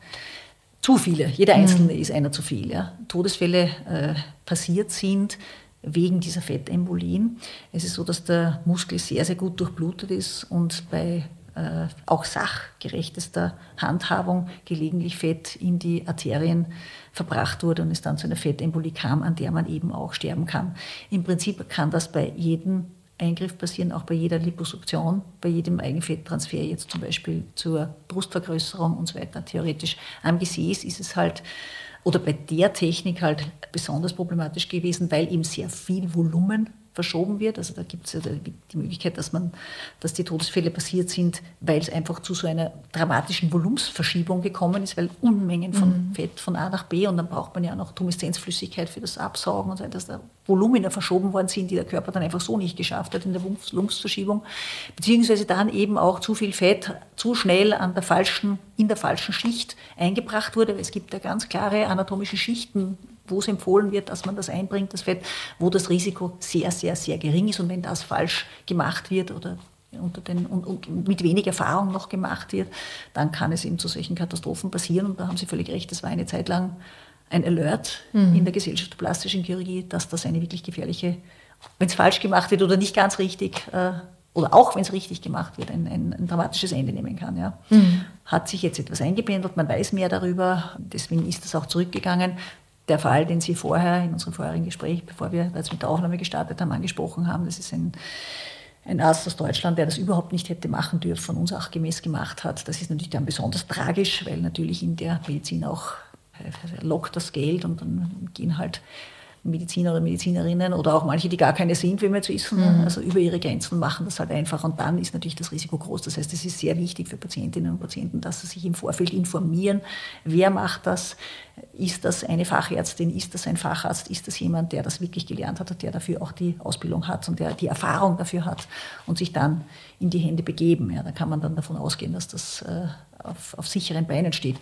zu viele, jeder mhm. Einzelne mhm. ist einer zu viel, ja, Todesfälle äh, passiert sind wegen dieser Fettembolien. Es ist so, dass der Muskel sehr, sehr gut durchblutet ist und bei äh, auch sachgerechtester Handhabung gelegentlich Fett in die Arterien verbracht wurde und es dann zu einer Fettembolie kam, an der man eben auch sterben kann. Im Prinzip kann das bei jedem Eingriff passieren, auch bei jeder Liposuktion, bei jedem Eigenfetttransfer, jetzt zum Beispiel zur Brustvergrößerung und so weiter. Theoretisch am Gesäß ist es halt, oder bei der Technik halt besonders problematisch gewesen, weil eben sehr viel Volumen verschoben wird. Also da gibt es ja die Möglichkeit, dass, man, dass die Todesfälle passiert sind, weil es einfach zu so einer dramatischen Volumensverschiebung gekommen ist, weil Unmengen von mhm. Fett von A nach B und dann braucht man ja noch Tumeszenzflüssigkeit für das Absaugen und so weiter, dass da Volumina verschoben worden sind, die der Körper dann einfach so nicht geschafft hat in der Volumensverschiebung, beziehungsweise dann eben auch zu viel Fett zu schnell an der falschen, in der falschen Schicht eingebracht wurde. Es gibt ja ganz klare anatomische Schichten, wo es empfohlen wird, dass man das einbringt, das Fett, wo das Risiko sehr, sehr, sehr gering ist. Und wenn das falsch gemacht wird oder unter den, und, und, mit wenig Erfahrung noch gemacht wird, dann kann es eben zu solchen Katastrophen passieren. Und da haben Sie völlig recht, das war eine Zeit lang ein Alert mhm. in der Gesellschaft der plastischen Chirurgie, dass das eine wirklich gefährliche, wenn es falsch gemacht wird oder nicht ganz richtig, äh, oder auch wenn es richtig gemacht wird, ein, ein, ein, dramatisches Ende nehmen kann. Ja. Mhm. Hat sich jetzt etwas eingependelt, man weiß mehr darüber, deswegen ist das auch zurückgegangen der Fall, den Sie vorher in unserem vorherigen Gespräch, bevor wir jetzt mit der Aufnahme gestartet haben, angesprochen haben, das ist ein, ein Arzt aus Deutschland, der das überhaupt nicht hätte machen dürfen, und unsachgemäß gemacht hat. Das ist natürlich dann besonders tragisch, weil natürlich in der Medizin auch äh, lockt das Geld und dann gehen halt Mediziner oder Medizinerinnen oder auch manche, die gar keine sind, wie wir zu wissen, mhm. also über ihre Grenzen machen das halt einfach und dann ist natürlich das Risiko groß. Das heißt, es ist sehr wichtig für Patientinnen und Patienten, dass sie sich im Vorfeld informieren, wer macht das, ist das eine Fachärztin, ist das ein Facharzt, ist das jemand, der das wirklich gelernt hat und der dafür auch die Ausbildung hat und der die Erfahrung dafür hat und sich dann in die Hände begeben. Ja, da kann man dann davon ausgehen, dass das äh, auf, auf sicheren Beinen steht.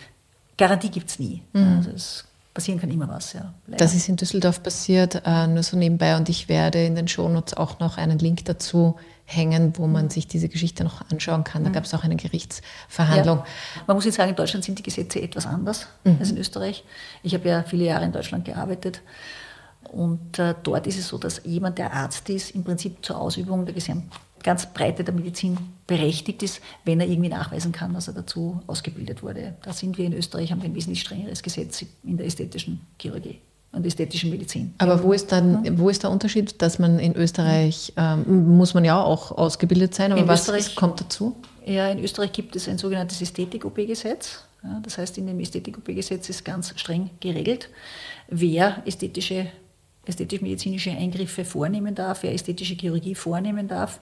Garantie gibt es nie. Mhm. Also es passieren kann immer was. Ja, das ist in Düsseldorf passiert, äh, nur so nebenbei. Und ich werde in den Shownotes auch noch einen Link dazu hängen, wo man sich diese Geschichte noch anschauen kann. Da mhm. gab es auch eine Gerichtsverhandlung. Ja. Man muss jetzt sagen, in Deutschland sind die Gesetze etwas anders mhm. als in Österreich. Ich habe ja viele Jahre in Deutschland gearbeitet. Und äh, dort ist es so, dass jemand, der Arzt ist, im Prinzip zur Ausübung der gesamten ganz Breite der Medizin berechtigt ist, wenn er irgendwie nachweisen kann, dass er dazu ausgebildet wurde. Da sind wir in Österreich, haben wir ein wesentlich strengeres Gesetz in der ästhetischen Chirurgie und ästhetischen Medizin. Aber wo ist dann, wo ist der Unterschied, dass man in Österreich, ähm, muss man ja auch ausgebildet sein, aber in was Österreich, kommt dazu? Ja, in Österreich gibt es ein sogenanntes Ästhetik-OP-Gesetz. Ja, das heißt, in dem Ästhetik-OP-Gesetz ist ganz streng geregelt, wer ästhetische ästhetisch-medizinische Eingriffe vornehmen darf, wer ästhetische Chirurgie vornehmen darf.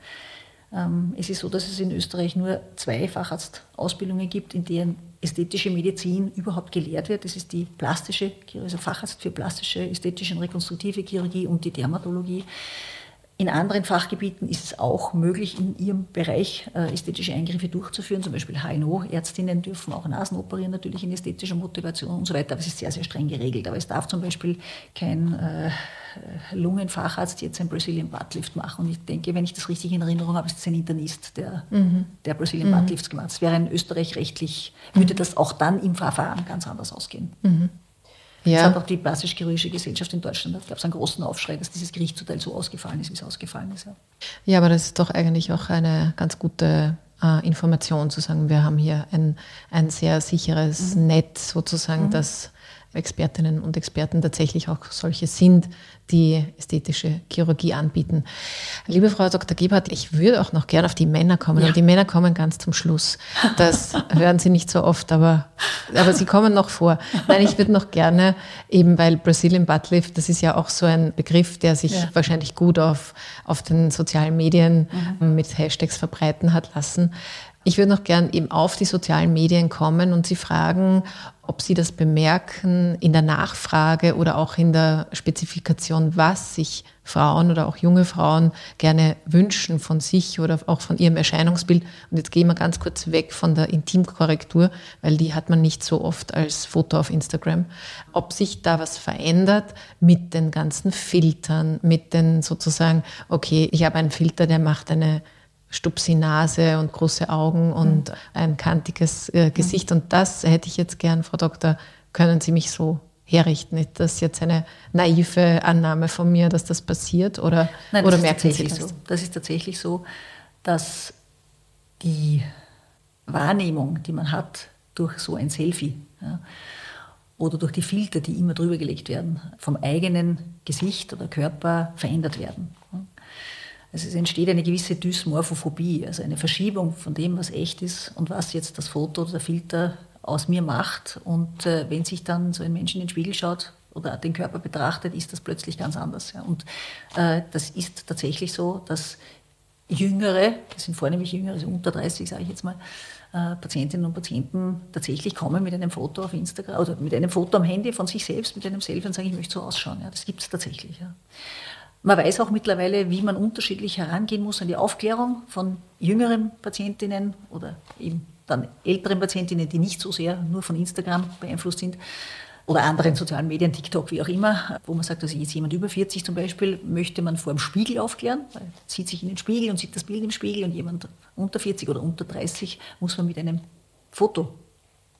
Ähm, es ist so, dass es in Österreich nur zwei Facharztausbildungen gibt, in denen ästhetische Medizin überhaupt gelehrt wird. Das ist die plastische, also Facharzt für plastische, ästhetische und rekonstruktive Chirurgie und die Dermatologie. In anderen Fachgebieten ist es auch möglich, in ihrem Bereich äh, ästhetische Eingriffe durchzuführen. Zum Beispiel HNO-Ärztinnen dürfen auch Nasen operieren, natürlich in ästhetischer Motivation und so weiter. Aber es ist sehr, sehr streng geregelt. Aber es darf zum Beispiel kein äh, Lungenfacharzt jetzt ein Brazilian Buttlift machen. Und ich denke, wenn ich das richtig in Erinnerung habe, ist es ein Internist, der, mhm. der Brazilian mhm. Buttlifts gemacht hat. Das wäre in Österreich rechtlich, würde das auch dann im Verfahren ganz anders ausgehen. Mhm. Ja. Das hat auch die plastisch-chirurgische Gesellschaft in Deutschland, da gab es einen großen Aufschrei, dass dieses Gerichtsurteil so ausgefallen ist, wie es ausgefallen ist. Ja. ja, aber das ist doch eigentlich auch eine ganz gute äh, Information, zu sagen, wir haben hier ein, ein sehr sicheres mhm. Netz sozusagen, mhm. das Expertinnen und Experten tatsächlich auch solche sind, die ästhetische Chirurgie anbieten. Liebe Frau Dr. Gebhardt, ich würde auch noch gern auf die Männer kommen, ja. aber die Männer kommen ganz zum Schluss. Das hören Sie nicht so oft, aber, aber sie kommen noch vor. Nein, ich würde noch gerne, eben weil Brazilian Buttlift, das ist ja auch so ein Begriff, der sich ja. wahrscheinlich gut auf, auf den sozialen Medien mhm. mit Hashtags verbreiten hat lassen. Ich würde noch gern eben auf die sozialen Medien kommen und Sie fragen, ob Sie das bemerken in der Nachfrage oder auch in der Spezifikation, was sich Frauen oder auch junge Frauen gerne wünschen von sich oder auch von ihrem Erscheinungsbild. Und jetzt gehen wir ganz kurz weg von der Intimkorrektur, weil die hat man nicht so oft als Foto auf Instagram. Ob sich da was verändert mit den ganzen Filtern, mit den sozusagen, okay, ich habe einen Filter, der macht eine stupsi Nase und große Augen und mhm. ein kantiges äh, Gesicht. Mhm. Und das hätte ich jetzt gern, Frau Doktor, können Sie mich so herrichten? Das ist jetzt eine naive Annahme von mir, dass das passiert oder, Nein, oder merken Sie das? So. Das ist tatsächlich so, dass die Wahrnehmung, die man hat durch so ein Selfie ja, oder durch die Filter, die immer drüber gelegt werden, vom eigenen Gesicht oder Körper verändert werden. Also es entsteht eine gewisse Dysmorphophobie, also eine Verschiebung von dem, was echt ist und was jetzt das Foto oder der Filter aus mir macht. Und äh, wenn sich dann so ein Mensch in den Spiegel schaut oder den Körper betrachtet, ist das plötzlich ganz anders. Ja. Und äh, das ist tatsächlich so, dass Jüngere, das sind vornehmlich Jüngere, also unter 30 sage ich jetzt mal, äh, Patientinnen und Patienten tatsächlich kommen mit einem Foto auf Instagram oder mit einem Foto am Handy von sich selbst, mit einem Selfie und sagen, ich möchte so ausschauen. Ja. Das gibt es tatsächlich. Ja. Man weiß auch mittlerweile, wie man unterschiedlich herangehen muss an die Aufklärung von jüngeren Patientinnen oder eben dann älteren Patientinnen, die nicht so sehr nur von Instagram beeinflusst sind oder anderen sozialen Medien, TikTok, wie auch immer, wo man sagt, also jetzt jemand über 40 zum Beispiel, möchte man vor dem Spiegel aufklären, weil zieht sich in den Spiegel und sieht das Bild im Spiegel und jemand unter 40 oder unter 30 muss man mit einem Foto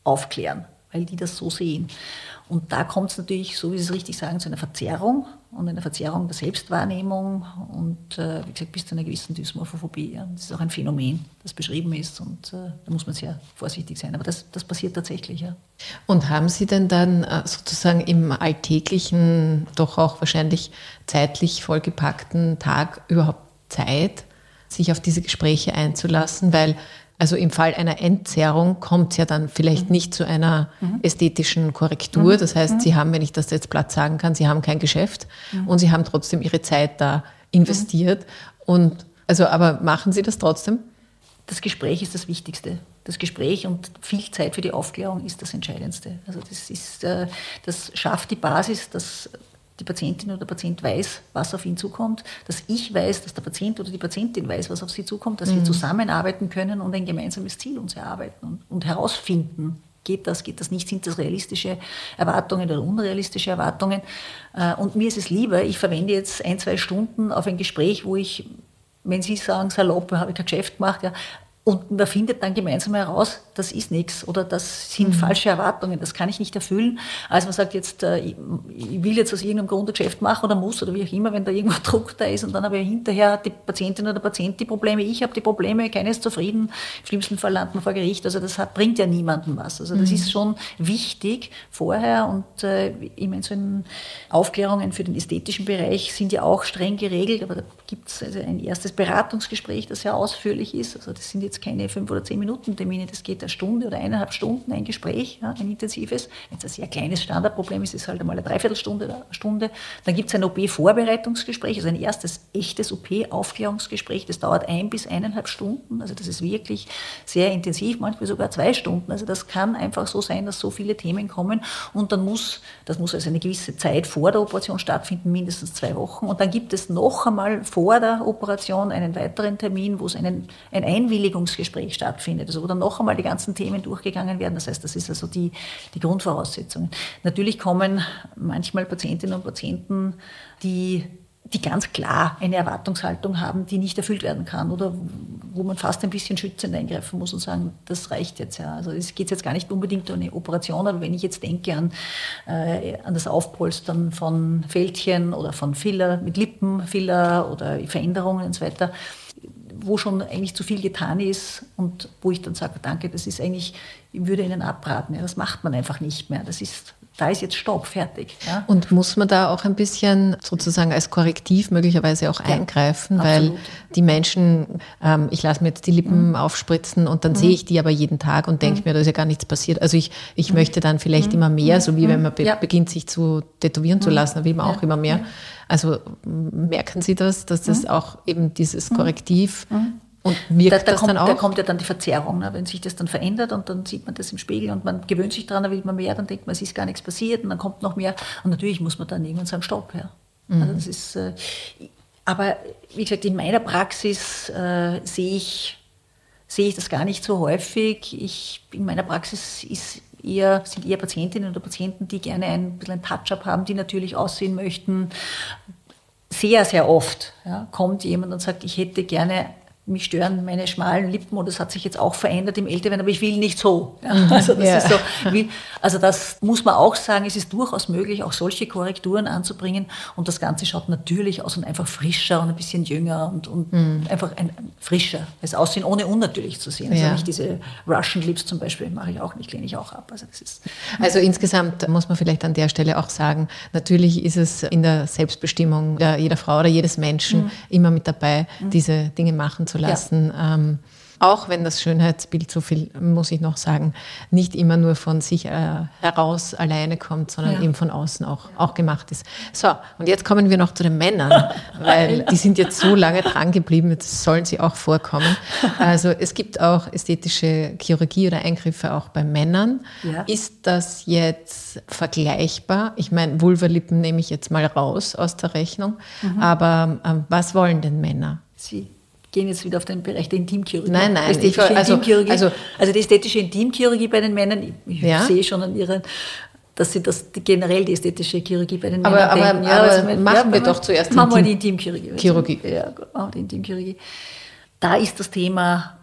aufklären, weil die das so sehen. Und da kommt es natürlich, so wie Sie es richtig sagen, zu einer Verzerrung und einer Verzerrung der Selbstwahrnehmung und, äh, wie gesagt, bis zu einer gewissen Dysmorphophobie. Ja. Das ist auch ein Phänomen, das beschrieben ist und äh, da muss man sehr vorsichtig sein. Aber das, das passiert tatsächlich, ja. Und haben Sie denn dann äh, sozusagen im alltäglichen, doch auch wahrscheinlich zeitlich vollgepackten Tag überhaupt Zeit, sich auf diese Gespräche einzulassen? Weil also im Fall einer Entzerrung kommt es ja dann vielleicht mhm. nicht zu einer mhm. ästhetischen Korrektur. Mhm. Das heißt, Sie haben, wenn ich das jetzt platt sagen kann, Sie haben kein Geschäft und Sie haben trotzdem Ihre Zeit da investiert. Und also, aber machen Sie das trotzdem? Das Gespräch ist das Wichtigste. Das Gespräch und viel Zeit für die Aufklärung ist das Entscheidendste. Also das ist, äh, das schafft die Basis, dass die Patientin oder der Patient weiß, was auf ihn zukommt, dass ich weiß, dass der Patient oder die Patientin weiß, was auf sie zukommt, dass mhm. wir zusammenarbeiten können und ein gemeinsames Ziel uns erarbeiten und, und herausfinden, geht das, geht das nicht, sind das realistische Erwartungen oder unrealistische Erwartungen. Äh, und mir ist es lieber, ich verwende jetzt ein, zwei Stunden auf ein Gespräch, wo ich wenn Sie sagen, salopp, habe ich kein Geschäft gemacht, ja, und man findet dann gemeinsam heraus, das ist nichts oder das sind mhm. falsche Erwartungen, das kann ich nicht erfüllen. Also man sagt jetzt, äh, ich will jetzt aus irgendeinem Grund ein Geschäft machen oder muss oder wie auch immer, wenn da irgendwo Druck da ist und dann habe ich hinterher die Patientin oder der Patient die Probleme, ich habe die Probleme, keiner ist zufrieden, im schlimmsten Fall landen wir vor Gericht. Also das hat, bringt ja niemandem was. Also das mhm. ist schon wichtig vorher und äh, ich meine, so Aufklärungen für den ästhetischen Bereich sind ja auch streng geregelt, aber da gibt es also ein erstes Beratungsgespräch, das sehr ausführlich ist. Also das sind jetzt keine fünf oder zehn Minuten Termine, das geht eine Stunde oder eineinhalb Stunden, ein Gespräch, ja, ein intensives. Wenn es ein sehr kleines Standardproblem ist, ist es halt einmal eine Dreiviertelstunde oder eine Stunde. Dann gibt es ein OP-Vorbereitungsgespräch, also ein erstes echtes OP-Aufklärungsgespräch, das dauert ein bis eineinhalb Stunden. Also das ist wirklich sehr intensiv, manchmal sogar zwei Stunden. Also das kann einfach so sein, dass so viele Themen kommen und dann muss, das muss also eine gewisse Zeit vor der Operation stattfinden, mindestens zwei Wochen. Und dann gibt es noch einmal vor der Operation einen weiteren Termin, wo es einen, ein Einwilligungsgespräch stattfindet, also wo dann noch einmal die ganzen Themen durchgegangen werden. Das heißt, das ist also die, die Grundvoraussetzung. Natürlich kommen manchmal Patientinnen und Patienten, die die ganz klar eine Erwartungshaltung haben, die nicht erfüllt werden kann oder wo man fast ein bisschen schützend eingreifen muss und sagen, das reicht jetzt ja. Also es geht jetzt gar nicht unbedingt um eine Operation, aber wenn ich jetzt denke an, äh, an das Aufpolstern von Fältchen oder von Filler mit Lippenfiller oder Veränderungen und so weiter, wo schon eigentlich zu viel getan ist und wo ich dann sage, danke, das ist eigentlich, ich würde Ihnen abraten. Ja, das macht man einfach nicht mehr. Das ist da ist jetzt Stopp, fertig. Ja. Und muss man da auch ein bisschen sozusagen als Korrektiv möglicherweise auch ja, eingreifen, absolut. weil die Menschen, ähm, ich lasse mir jetzt die Lippen mhm. aufspritzen und dann mhm. sehe ich die aber jeden Tag und denke mhm. mir, da ist ja gar nichts passiert. Also ich, ich mhm. möchte dann vielleicht mhm. immer mehr, so wie wenn man be ja. beginnt, sich zu tätowieren zu lassen, dann will man auch immer mehr. Also merken Sie das, dass das auch eben dieses Korrektiv und wirkt da, da das kommt, dann auch? Da kommt ja dann die Verzerrung, ne? wenn sich das dann verändert und dann sieht man das im Spiegel und man gewöhnt sich daran, dann will man mehr, dann denkt man, es ist gar nichts passiert und dann kommt noch mehr. Und natürlich muss man dann irgendwann sagen, stopp, ja. Mhm. Also das ist, äh, aber wie gesagt, in meiner Praxis äh, sehe ich, sehe ich das gar nicht so häufig. Ich, in meiner Praxis ist eher, sind eher Patientinnen oder Patienten, die gerne ein bisschen ein Touch-up haben, die natürlich aussehen möchten. Sehr, sehr oft ja, kommt jemand und sagt, ich hätte gerne mich stören meine schmalen Lippen und das hat sich jetzt auch verändert im Älterwerden, aber ich will nicht so. Ja, mhm. also, das ja. ist so will, also das muss man auch sagen, es ist durchaus möglich, auch solche Korrekturen anzubringen und das Ganze schaut natürlich aus und einfach frischer und ein bisschen jünger und, und mhm. einfach ein, ein frischer, das Aussehen ohne unnatürlich zu sehen. Also ja. nicht diese Russian Lips zum Beispiel mache ich auch nicht, lehne ich auch ab. Also, das ist also insgesamt muss man vielleicht an der Stelle auch sagen, natürlich ist es in der Selbstbestimmung jeder Frau oder jedes Menschen mhm. immer mit dabei, mhm. diese Dinge machen zu zu lassen. Ja. Ähm, auch wenn das Schönheitsbild, so viel muss ich noch sagen, nicht immer nur von sich äh, heraus alleine kommt, sondern ja. eben von außen auch, auch gemacht ist. So, und jetzt kommen wir noch zu den Männern, weil die sind jetzt so lange dran geblieben, jetzt sollen sie auch vorkommen. Also es gibt auch ästhetische Chirurgie oder Eingriffe auch bei Männern. Ja. Ist das jetzt vergleichbar? Ich meine, Vulvalippen nehme ich jetzt mal raus aus der Rechnung, mhm. aber äh, was wollen denn Männer? Sie gehen jetzt wieder auf den Bereich der Intimchirurgie. Nein, nein. Ästhetische ich, also, Intimchirurgie. Also, also die ästhetische Intimchirurgie bei den Männern, ich ja? sehe schon an ihren dass sie das generell die ästhetische Chirurgie bei den aber, Männern aber, denken. Ja, aber also, machen ja, wir doch zuerst machen wir die Intimchirurgie. Chirurgie. Ja, machen wir die Intimchirurgie. Da ist das Thema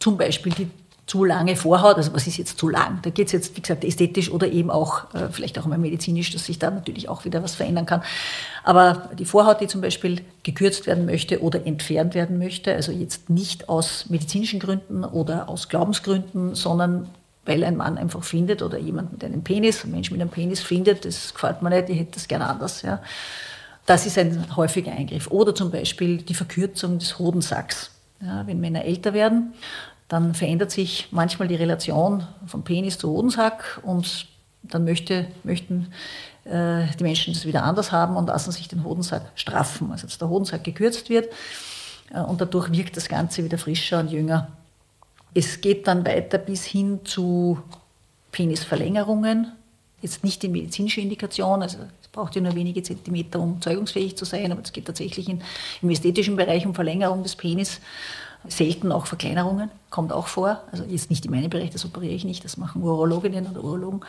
zum Beispiel die zu lange Vorhaut, also was ist jetzt zu lang? Da geht es jetzt, wie gesagt, ästhetisch oder eben auch äh, vielleicht auch mal medizinisch, dass sich da natürlich auch wieder was verändern kann. Aber die Vorhaut, die zum Beispiel gekürzt werden möchte oder entfernt werden möchte, also jetzt nicht aus medizinischen Gründen oder aus Glaubensgründen, sondern weil ein Mann einfach findet oder jemand mit einem Penis, ein Mensch mit einem Penis findet, das gefällt mir nicht, ich hätte das gerne anders. Ja. Das ist ein häufiger Eingriff. Oder zum Beispiel die Verkürzung des Hodensacks. Ja, wenn Männer älter werden, dann verändert sich manchmal die Relation von Penis zu Hodensack und dann möchte, möchten äh, die Menschen das wieder anders haben und lassen sich den Hodensack straffen. Also dass der Hodensack gekürzt wird äh, und dadurch wirkt das Ganze wieder frischer und jünger. Es geht dann weiter bis hin zu Penisverlängerungen. Jetzt nicht in medizinische Indikation, also es braucht ja nur wenige Zentimeter, um zeugungsfähig zu sein, aber es geht tatsächlich in, im ästhetischen Bereich um Verlängerung des Penis selten auch Verkleinerungen, kommt auch vor. Also jetzt nicht in meinem Bereich, das operiere ich nicht, das machen Urologinnen oder Urologen.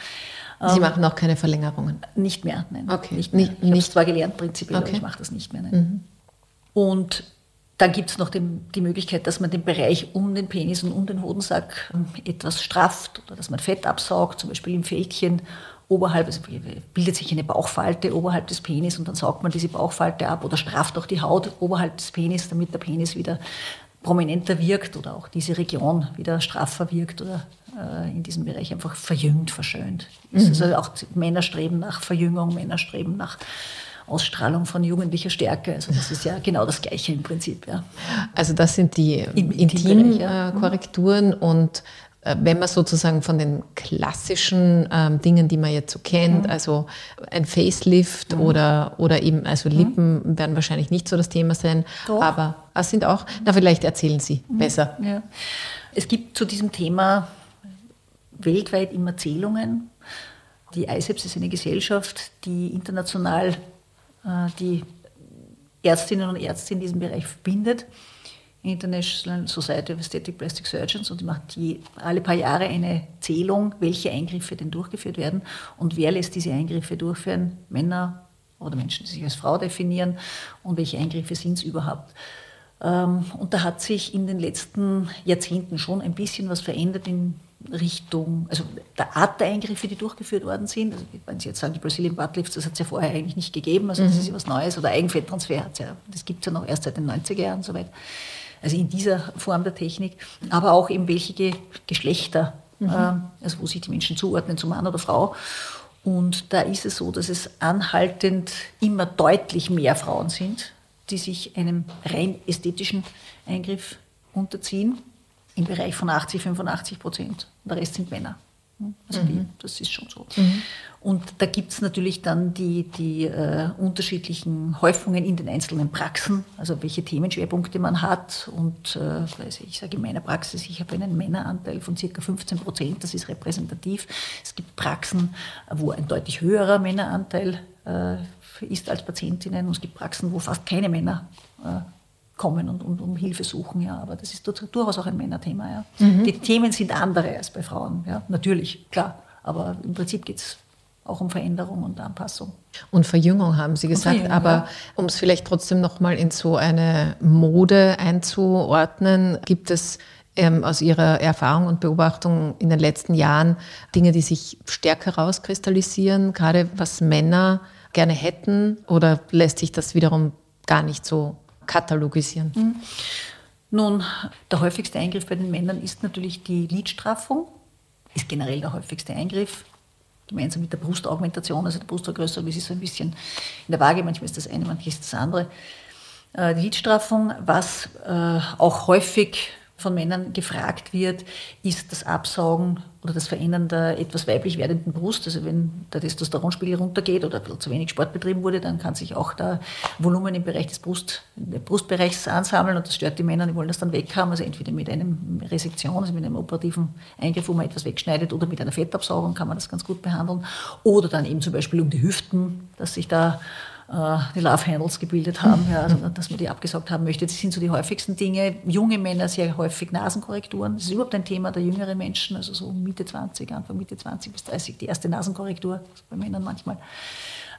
Sie ähm, machen auch keine Verlängerungen? Nicht mehr, nein. Okay. Nicht mehr. ich habe es zwar gelernt prinzipiell, okay. aber ich mache das nicht mehr. Mhm. Und dann gibt es noch den, die Möglichkeit, dass man den Bereich um den Penis und um den Hodensack ähm, etwas strafft oder dass man Fett absaugt, zum Beispiel im Fältchen oberhalb, also bildet sich eine Bauchfalte oberhalb des Penis und dann saugt man diese Bauchfalte ab oder strafft auch die Haut oberhalb des Penis, damit der Penis wieder prominenter wirkt oder auch diese Region wieder straffer wirkt oder äh, in diesem Bereich einfach verjüngt, verschönt. Mhm. Also auch Männer streben nach Verjüngung, Männer streben nach Ausstrahlung von jugendlicher Stärke. Also das ist ja genau das Gleiche im Prinzip. Ja. Also das sind die Intimkorrekturen ja. mhm. und äh, wenn man sozusagen von den klassischen ähm, Dingen, die man jetzt so kennt, mhm. also ein Facelift mhm. oder, oder eben, also mhm. Lippen mhm. werden wahrscheinlich nicht so das Thema sein, Doch. aber es sind auch, na vielleicht erzählen Sie mhm. besser. Ja. Es gibt zu diesem Thema weltweit immer Zählungen. Die ISEPS ist eine Gesellschaft, die international äh, die Ärztinnen und Ärzte in diesem Bereich verbindet. International Society of Aesthetic Plastic Surgeons und die macht die, alle paar Jahre eine Zählung, welche Eingriffe denn durchgeführt werden und wer lässt diese Eingriffe durchführen, Männer oder Menschen, die sich als Frau definieren und welche Eingriffe sind es überhaupt. Ähm, und da hat sich in den letzten Jahrzehnten schon ein bisschen was verändert in Richtung, also der Art der Eingriffe, die durchgeführt worden sind. Also wenn Sie jetzt sagen, die Brazilian Butt Lifts, das hat es ja vorher eigentlich nicht gegeben, also das mhm. ist ja was Neues. Oder Eigenfetttransfer, ja, das gibt es ja noch erst seit den 90er Jahren soweit also in dieser Form der Technik, aber auch eben welche Geschlechter, mhm. äh, also wo sich die Menschen zuordnen, zu Mann oder Frau. Und da ist es so, dass es anhaltend immer deutlich mehr Frauen sind, die sich einem rein ästhetischen Eingriff unterziehen, im Bereich von 80, 85 Prozent. Der Rest sind Männer. Also mhm. die, das ist schon so. Mhm. Und da gibt es natürlich dann die, die äh, unterschiedlichen Häufungen in den einzelnen Praxen, also welche Themenschwerpunkte man hat. Und äh, ich sage in meiner Praxis, ich habe einen Männeranteil von ca. 15 Prozent, das ist repräsentativ. Es gibt Praxen, wo ein deutlich höherer Männeranteil äh, ist als Patientinnen und es gibt Praxen, wo fast keine Männer äh, kommen und, und, um Hilfe suchen, ja. Aber das ist durchaus auch ein Männerthema, ja. Mhm. Die Themen sind andere als bei Frauen, ja. Natürlich, klar. Aber im Prinzip geht es auch um Veränderung und Anpassung. Und Verjüngung haben Sie gesagt, aber ja. um es vielleicht trotzdem nochmal in so eine Mode einzuordnen, gibt es ähm, aus Ihrer Erfahrung und Beobachtung in den letzten Jahren Dinge, die sich stärker rauskristallisieren, gerade was Männer gerne hätten, oder lässt sich das wiederum gar nicht so katalogisieren? Mhm. Nun, der häufigste Eingriff bei den Männern ist natürlich die Lidstraffung, ist generell der häufigste Eingriff, gemeinsam mit der Brustaugmentation, also der Brustvergrößerung, das ist so ein bisschen in der Waage, manchmal ist das eine, manchmal ist das andere. Äh, die Lidstraffung, was äh, auch häufig von Männern gefragt wird, ist das Absaugen oder das Verändern der etwas weiblich werdenden Brust. Also wenn der Testosteronspiegel runtergeht oder zu wenig Sport betrieben wurde, dann kann sich auch der Volumen im Bereich des Brust, Brustbereichs ansammeln und das stört die Männer, die wollen das dann weghaben. Also entweder mit einem Resektion, also mit einem operativen Eingriff, wo man etwas wegschneidet oder mit einer Fettabsaugung kann man das ganz gut behandeln. Oder dann eben zum Beispiel um die Hüften, dass sich da die Love Handles gebildet haben, ja, also, dass man die abgesaugt haben möchte. Das sind so die häufigsten Dinge. Junge Männer sehr häufig Nasenkorrekturen. Das ist überhaupt ein Thema der jüngeren Menschen, also so Mitte 20, Anfang Mitte 20 bis 30, die erste Nasenkorrektur, bei Männern manchmal.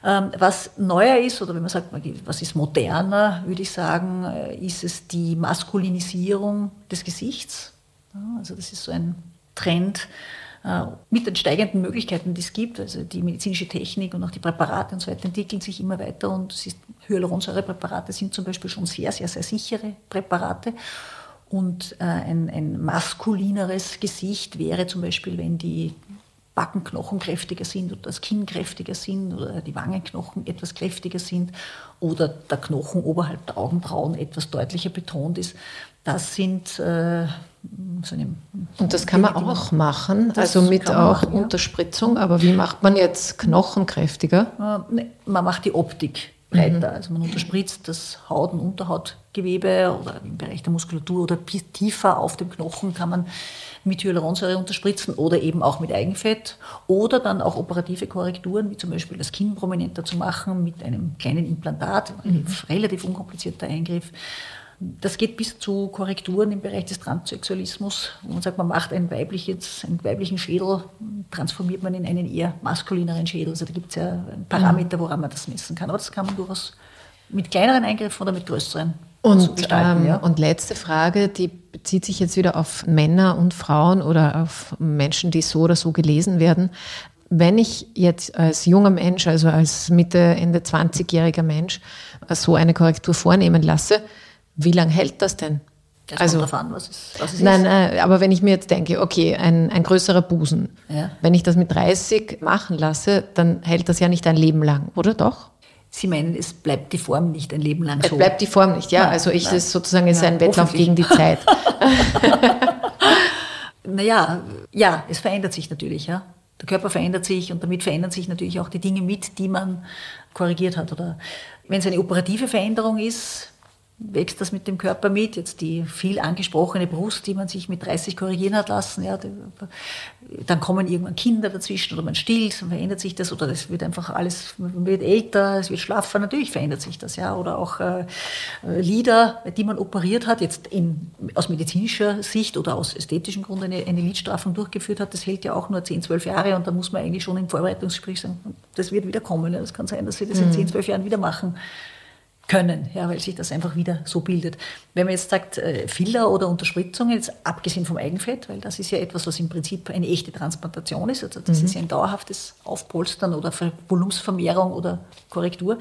Ähm, was neuer ist, oder wenn man sagt, was ist moderner, würde ich sagen, äh, ist es die Maskulinisierung des Gesichts. Also das ist so ein Trend, äh, mit den steigenden Möglichkeiten, die es gibt, also die medizinische Technik und auch die Präparate und so weiter entwickeln sich immer weiter und Hyaluronsäurepräparate sind zum Beispiel schon sehr, sehr, sehr sichere Präparate. Und äh, ein, ein maskulineres Gesicht wäre zum Beispiel, wenn die Backenknochen kräftiger sind oder das Kinn kräftiger sind oder die Wangenknochen etwas kräftiger sind oder der Knochen oberhalb der Augenbrauen etwas deutlicher betont ist. Das sind äh, so eine Und das kann man auch machen, also mit auch machen, Unterspritzung. Ja. Aber wie macht man jetzt Knochen kräftiger? Äh, ne, man macht die Optik breiter. Mhm. Also man unterspritzt das Haut- und Unterhautgewebe oder im Bereich der Muskulatur oder tiefer auf dem Knochen kann man mit Hyaluronsäure unterspritzen oder eben auch mit Eigenfett oder dann auch operative Korrekturen, wie zum Beispiel das Kinn prominenter zu machen mit einem kleinen Implantat, ein mhm. relativ unkomplizierter Eingriff. Das geht bis zu Korrekturen im Bereich des Transsexualismus, wo man sagt, man macht ein weibliches, einen weiblichen Schädel, transformiert man in einen eher maskulineren Schädel. Also da gibt es ja einen Parameter, mhm. woran man das messen kann. Aber das kann man durchaus mit kleineren Eingriffen oder mit größeren und, ähm, ja. und letzte Frage, die bezieht sich jetzt wieder auf Männer und Frauen oder auf Menschen, die so oder so gelesen werden. Wenn ich jetzt als junger Mensch, also als Mitte, Ende 20-jähriger Mensch, so eine Korrektur vornehmen lasse, wie lange hält das denn? Das also, kommt an, was es, was es nein, ist. Nein, aber wenn ich mir jetzt denke, okay, ein, ein größerer Busen, ja. wenn ich das mit 30 machen lasse, dann hält das ja nicht ein Leben lang, oder doch? Sie meinen, es bleibt die Form nicht ein Leben lang so? Es bleibt die Form nicht, ja. Nein, also ich, das sozusagen ist ja, ein Wettlauf gegen die Zeit. naja, ja, es verändert sich natürlich, ja. Der Körper verändert sich und damit verändern sich natürlich auch die Dinge mit, die man korrigiert hat. Oder wenn es eine operative Veränderung ist, wächst das mit dem Körper mit. Jetzt die viel angesprochene Brust, die man sich mit 30 korrigieren hat lassen, ja, dann kommen irgendwann Kinder dazwischen oder man stillt, dann verändert sich das oder es wird einfach alles, man wird älter, es wird schlaffer, natürlich verändert sich das, ja. Oder auch äh, Lieder, die man operiert hat, jetzt in, aus medizinischer Sicht oder aus ästhetischen Gründen eine, eine Lidstraffung durchgeführt hat, das hält ja auch nur 10, 12 Jahre und da muss man eigentlich schon im Vorbereitungsgespräch sagen, das wird wieder kommen. Es kann sein, dass sie das in 10, mhm. 12 Jahren wieder machen können, ja, weil sich das einfach wieder so bildet. Wenn man jetzt sagt, äh, Filler oder Unterspritzungen, jetzt abgesehen vom Eigenfett, weil das ist ja etwas, was im Prinzip eine echte Transplantation ist, also das mhm. ist ja ein dauerhaftes Aufpolstern oder Volumensvermehrung oder Korrektur.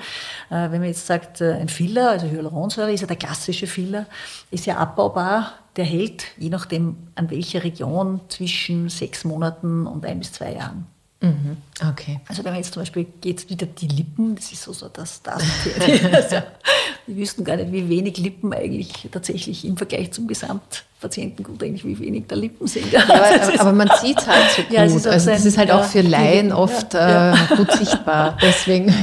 Äh, wenn man jetzt sagt, äh, ein Filler, also Hyaluronsäure ist ja der klassische Filler, ist ja abbaubar, der hält, je nachdem an welcher Region, zwischen sechs Monaten und ein bis zwei Jahren. Mhm. Okay. Also wenn man jetzt zum Beispiel geht wieder die Lippen, das ist so, so das, das also, Wir wüssten gar nicht, wie wenig Lippen eigentlich tatsächlich im Vergleich zum Gesamtpatientengut eigentlich wie wenig da Lippen sind. Ja, aber, aber, man sieht es halt so gut. Ja, also das ist halt auch für Laien oft äh, gut sichtbar. Deswegen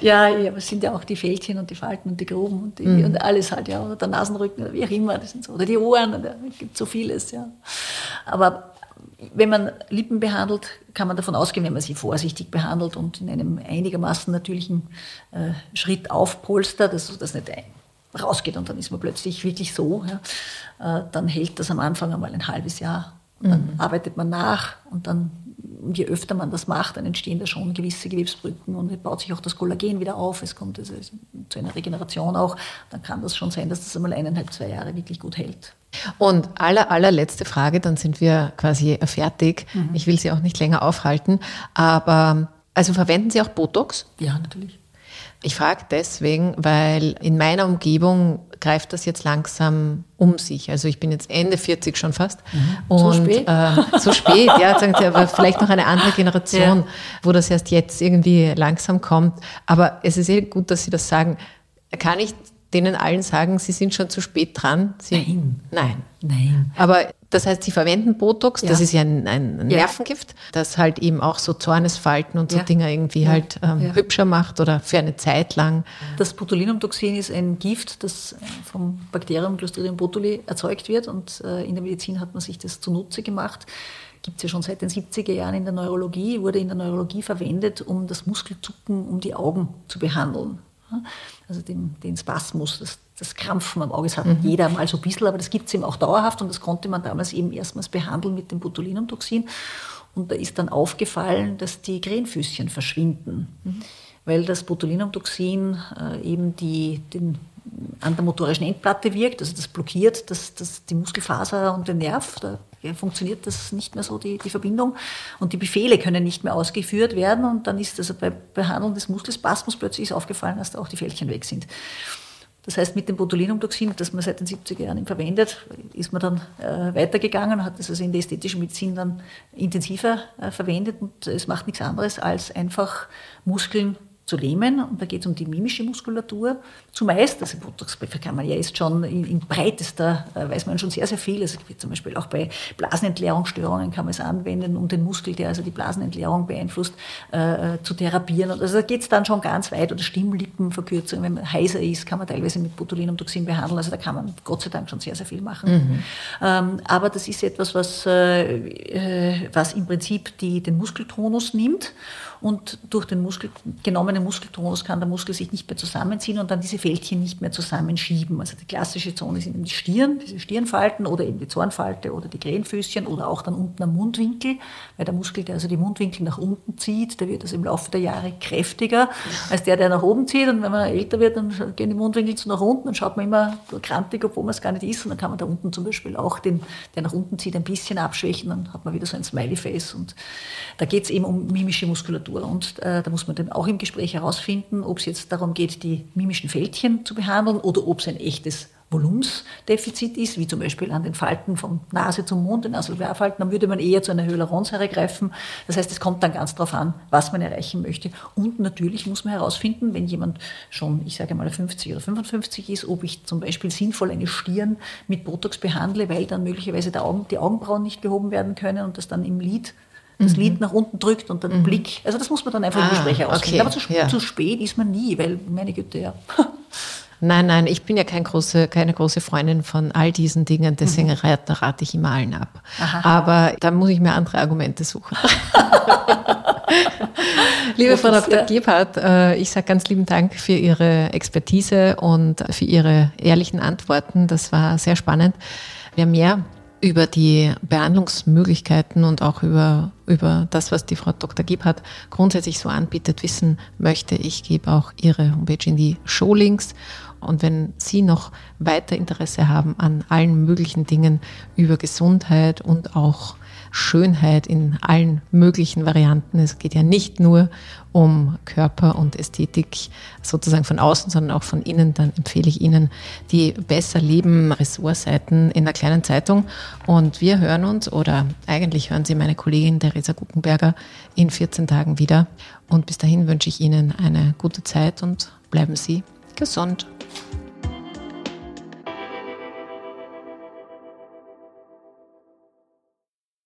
ja, ja, aber es sind ja auch die Fältchen und die Falten und die Gruben und, die, mhm. und alles halt, ja, oder der Nasenrücken oder wie auch immer, das sind so, oder die Ohren, oder es gibt so vieles, ja. Aber wenn man Lippen behandelt, kann man davon ausgehen, wenn man sie vorsichtig behandelt und in einem einigermaßen natürlichen äh, Schritt aufpolstert, dass das nicht rausgeht und dann ist man plötzlich wirklich so, ja, äh, dann hält das am Anfang einmal ein halbes Jahr. Und dann mhm. arbeitet man nach und dann je öfter man das macht, dann entstehen da schon gewisse Gewebsbrücken und baut sich auch das Kollagen wieder auf. Es kommt also zu einer Regeneration auch. Dann kann das schon sein, dass das einmal eineinhalb, zwei Jahre wirklich gut hält. Und aller, allerletzte Frage, dann sind wir quasi fertig. Mhm. Ich will Sie auch nicht länger aufhalten, aber also verwenden Sie auch Botox? Ja, natürlich. Ich frage deswegen, weil in meiner Umgebung greift das jetzt langsam um sich. Also ich bin jetzt Ende 40 schon fast. Mhm. Und, so spät? Äh, so spät, ja, sagen Sie, aber vielleicht noch eine andere Generation, ja. wo das erst jetzt irgendwie langsam kommt. Aber es ist eh gut, dass Sie das sagen. Kann ich denen allen sagen, sie sind schon zu spät dran? Sie, nein. Nein. Nein. Aber das heißt, sie verwenden Botox, ja. das ist ja ein, ein Nervengift, das halt eben auch so Zornesfalten und so ja. Dinger irgendwie halt ähm, hübscher macht oder für eine Zeit lang. Das Botulinumtoxin ist ein Gift, das vom Bakterium Clostridium botuli erzeugt wird und äh, in der Medizin hat man sich das zunutze gemacht gibt es ja schon seit den 70er Jahren in der Neurologie, wurde in der Neurologie verwendet, um das Muskelzucken um die Augen zu behandeln also den, den Spasmus, das, das Krampfen am Auge, das hat mhm. jeder mal so ein bisschen, aber das gibt es eben auch dauerhaft und das konnte man damals eben erstmals behandeln mit dem Botulinumtoxin. Und da ist dann aufgefallen, dass die Krähenfüßchen verschwinden, mhm. weil das Botulinumtoxin äh, eben die, den an der motorischen Endplatte wirkt, also das blockiert das, das, die Muskelfaser und den Nerv, da funktioniert das nicht mehr so, die, die Verbindung. Und die Befehle können nicht mehr ausgeführt werden und dann ist also bei Behandlung des Muskelspasmus plötzlich aufgefallen, dass da auch die Fältchen weg sind. Das heißt, mit dem Botulinumtoxin, das man seit den 70er Jahren verwendet, ist man dann äh, weitergegangen, hat das also in der ästhetischen Medizin dann intensiver äh, verwendet und es macht nichts anderes als einfach Muskeln zu lähmen. Und da geht es um die mimische Muskulatur. Zumeist, also Botox kann man ja jetzt schon in, in breitester, äh, weiß man schon sehr, sehr viel. Also zum Beispiel auch bei Blasenentleerungsstörungen kann man es anwenden, um den Muskel, der also die Blasenentleerung beeinflusst, äh, zu therapieren. Und also da geht es dann schon ganz weit. Oder Stimmlippenverkürzung, wenn man heiser ist, kann man teilweise mit Botulinumtoxin behandeln. Also da kann man Gott sei Dank schon sehr, sehr viel machen. Mhm. Ähm, aber das ist etwas, was, äh, äh was im Prinzip die, den Muskeltonus nimmt und durch den Muskel, genommenen Muskeltonus kann der Muskel sich nicht mehr zusammenziehen und dann diese Fältchen nicht mehr zusammenschieben. Also die klassische Zone sind eben die Stirn, diese Stirnfalten oder eben die Zornfalte oder die Krähenfüßchen oder auch dann unten am Mundwinkel, weil der Muskel, der also die Mundwinkel nach unten zieht, der wird also im Laufe der Jahre kräftiger als der, der nach oben zieht. Und wenn man älter wird, dann gehen die Mundwinkel so nach unten, dann schaut man immer krantig, obwohl man es gar nicht ist. Und dann kann man da unten zum Beispiel auch den, der nach unten zieht, ein bisschen abschwächen, dann hat man wieder so ein Smiley-Face. Und da geht es eben um mimische Muskulatur. Muskulatur. Und äh, da muss man dann auch im Gespräch herausfinden, ob es jetzt darum geht, die mimischen Fältchen zu behandeln oder ob es ein echtes Volumensdefizit ist, wie zum Beispiel an den Falten von Nase zum Mund, den Nasalvealfalten, dann würde man eher zu einer Hyaluronsäure greifen. Das heißt, es kommt dann ganz darauf an, was man erreichen möchte. Und natürlich muss man herausfinden, wenn jemand schon, ich sage mal, 50 oder 55 ist, ob ich zum Beispiel sinnvoll eine Stirn mit Botox behandle, weil dann möglicherweise die Augenbrauen nicht behoben werden können und das dann im Lid das mhm. Lid nach unten drückt und den mhm. Blick. Also das muss man dann einfach ah, im Gespräch herausfinden. Okay. Aber zu, ja. zu, spät ist man nie, weil meine Güte, ja. Nein, nein, ich bin ja kein große, keine große Freundin von all diesen Dingen, deswegen mhm. rate, rate ich immer allen ab. Aha. Aber da muss ich mir andere Argumente suchen. Liebe Frau Dr. Ja. Gebhardt, äh, ich sage ganz lieben Dank für Ihre Expertise und für Ihre ehrlichen Antworten. Das war sehr spannend. Wer mehr über die Behandlungsmöglichkeiten und auch über, über das, was die Frau Dr. Gebhardt grundsätzlich so anbietet, wissen möchte, ich gebe auch ihre Homepage in die Showlinks. Und wenn Sie noch weiter Interesse haben an allen möglichen Dingen über Gesundheit und auch Schönheit in allen möglichen Varianten. Es geht ja nicht nur um Körper und Ästhetik sozusagen von außen, sondern auch von innen. Dann empfehle ich Ihnen die Besser Leben Ressortseiten in der kleinen Zeitung. Und wir hören uns oder eigentlich hören Sie meine Kollegin Theresa Guckenberger in 14 Tagen wieder. Und bis dahin wünsche ich Ihnen eine gute Zeit und bleiben Sie gesund.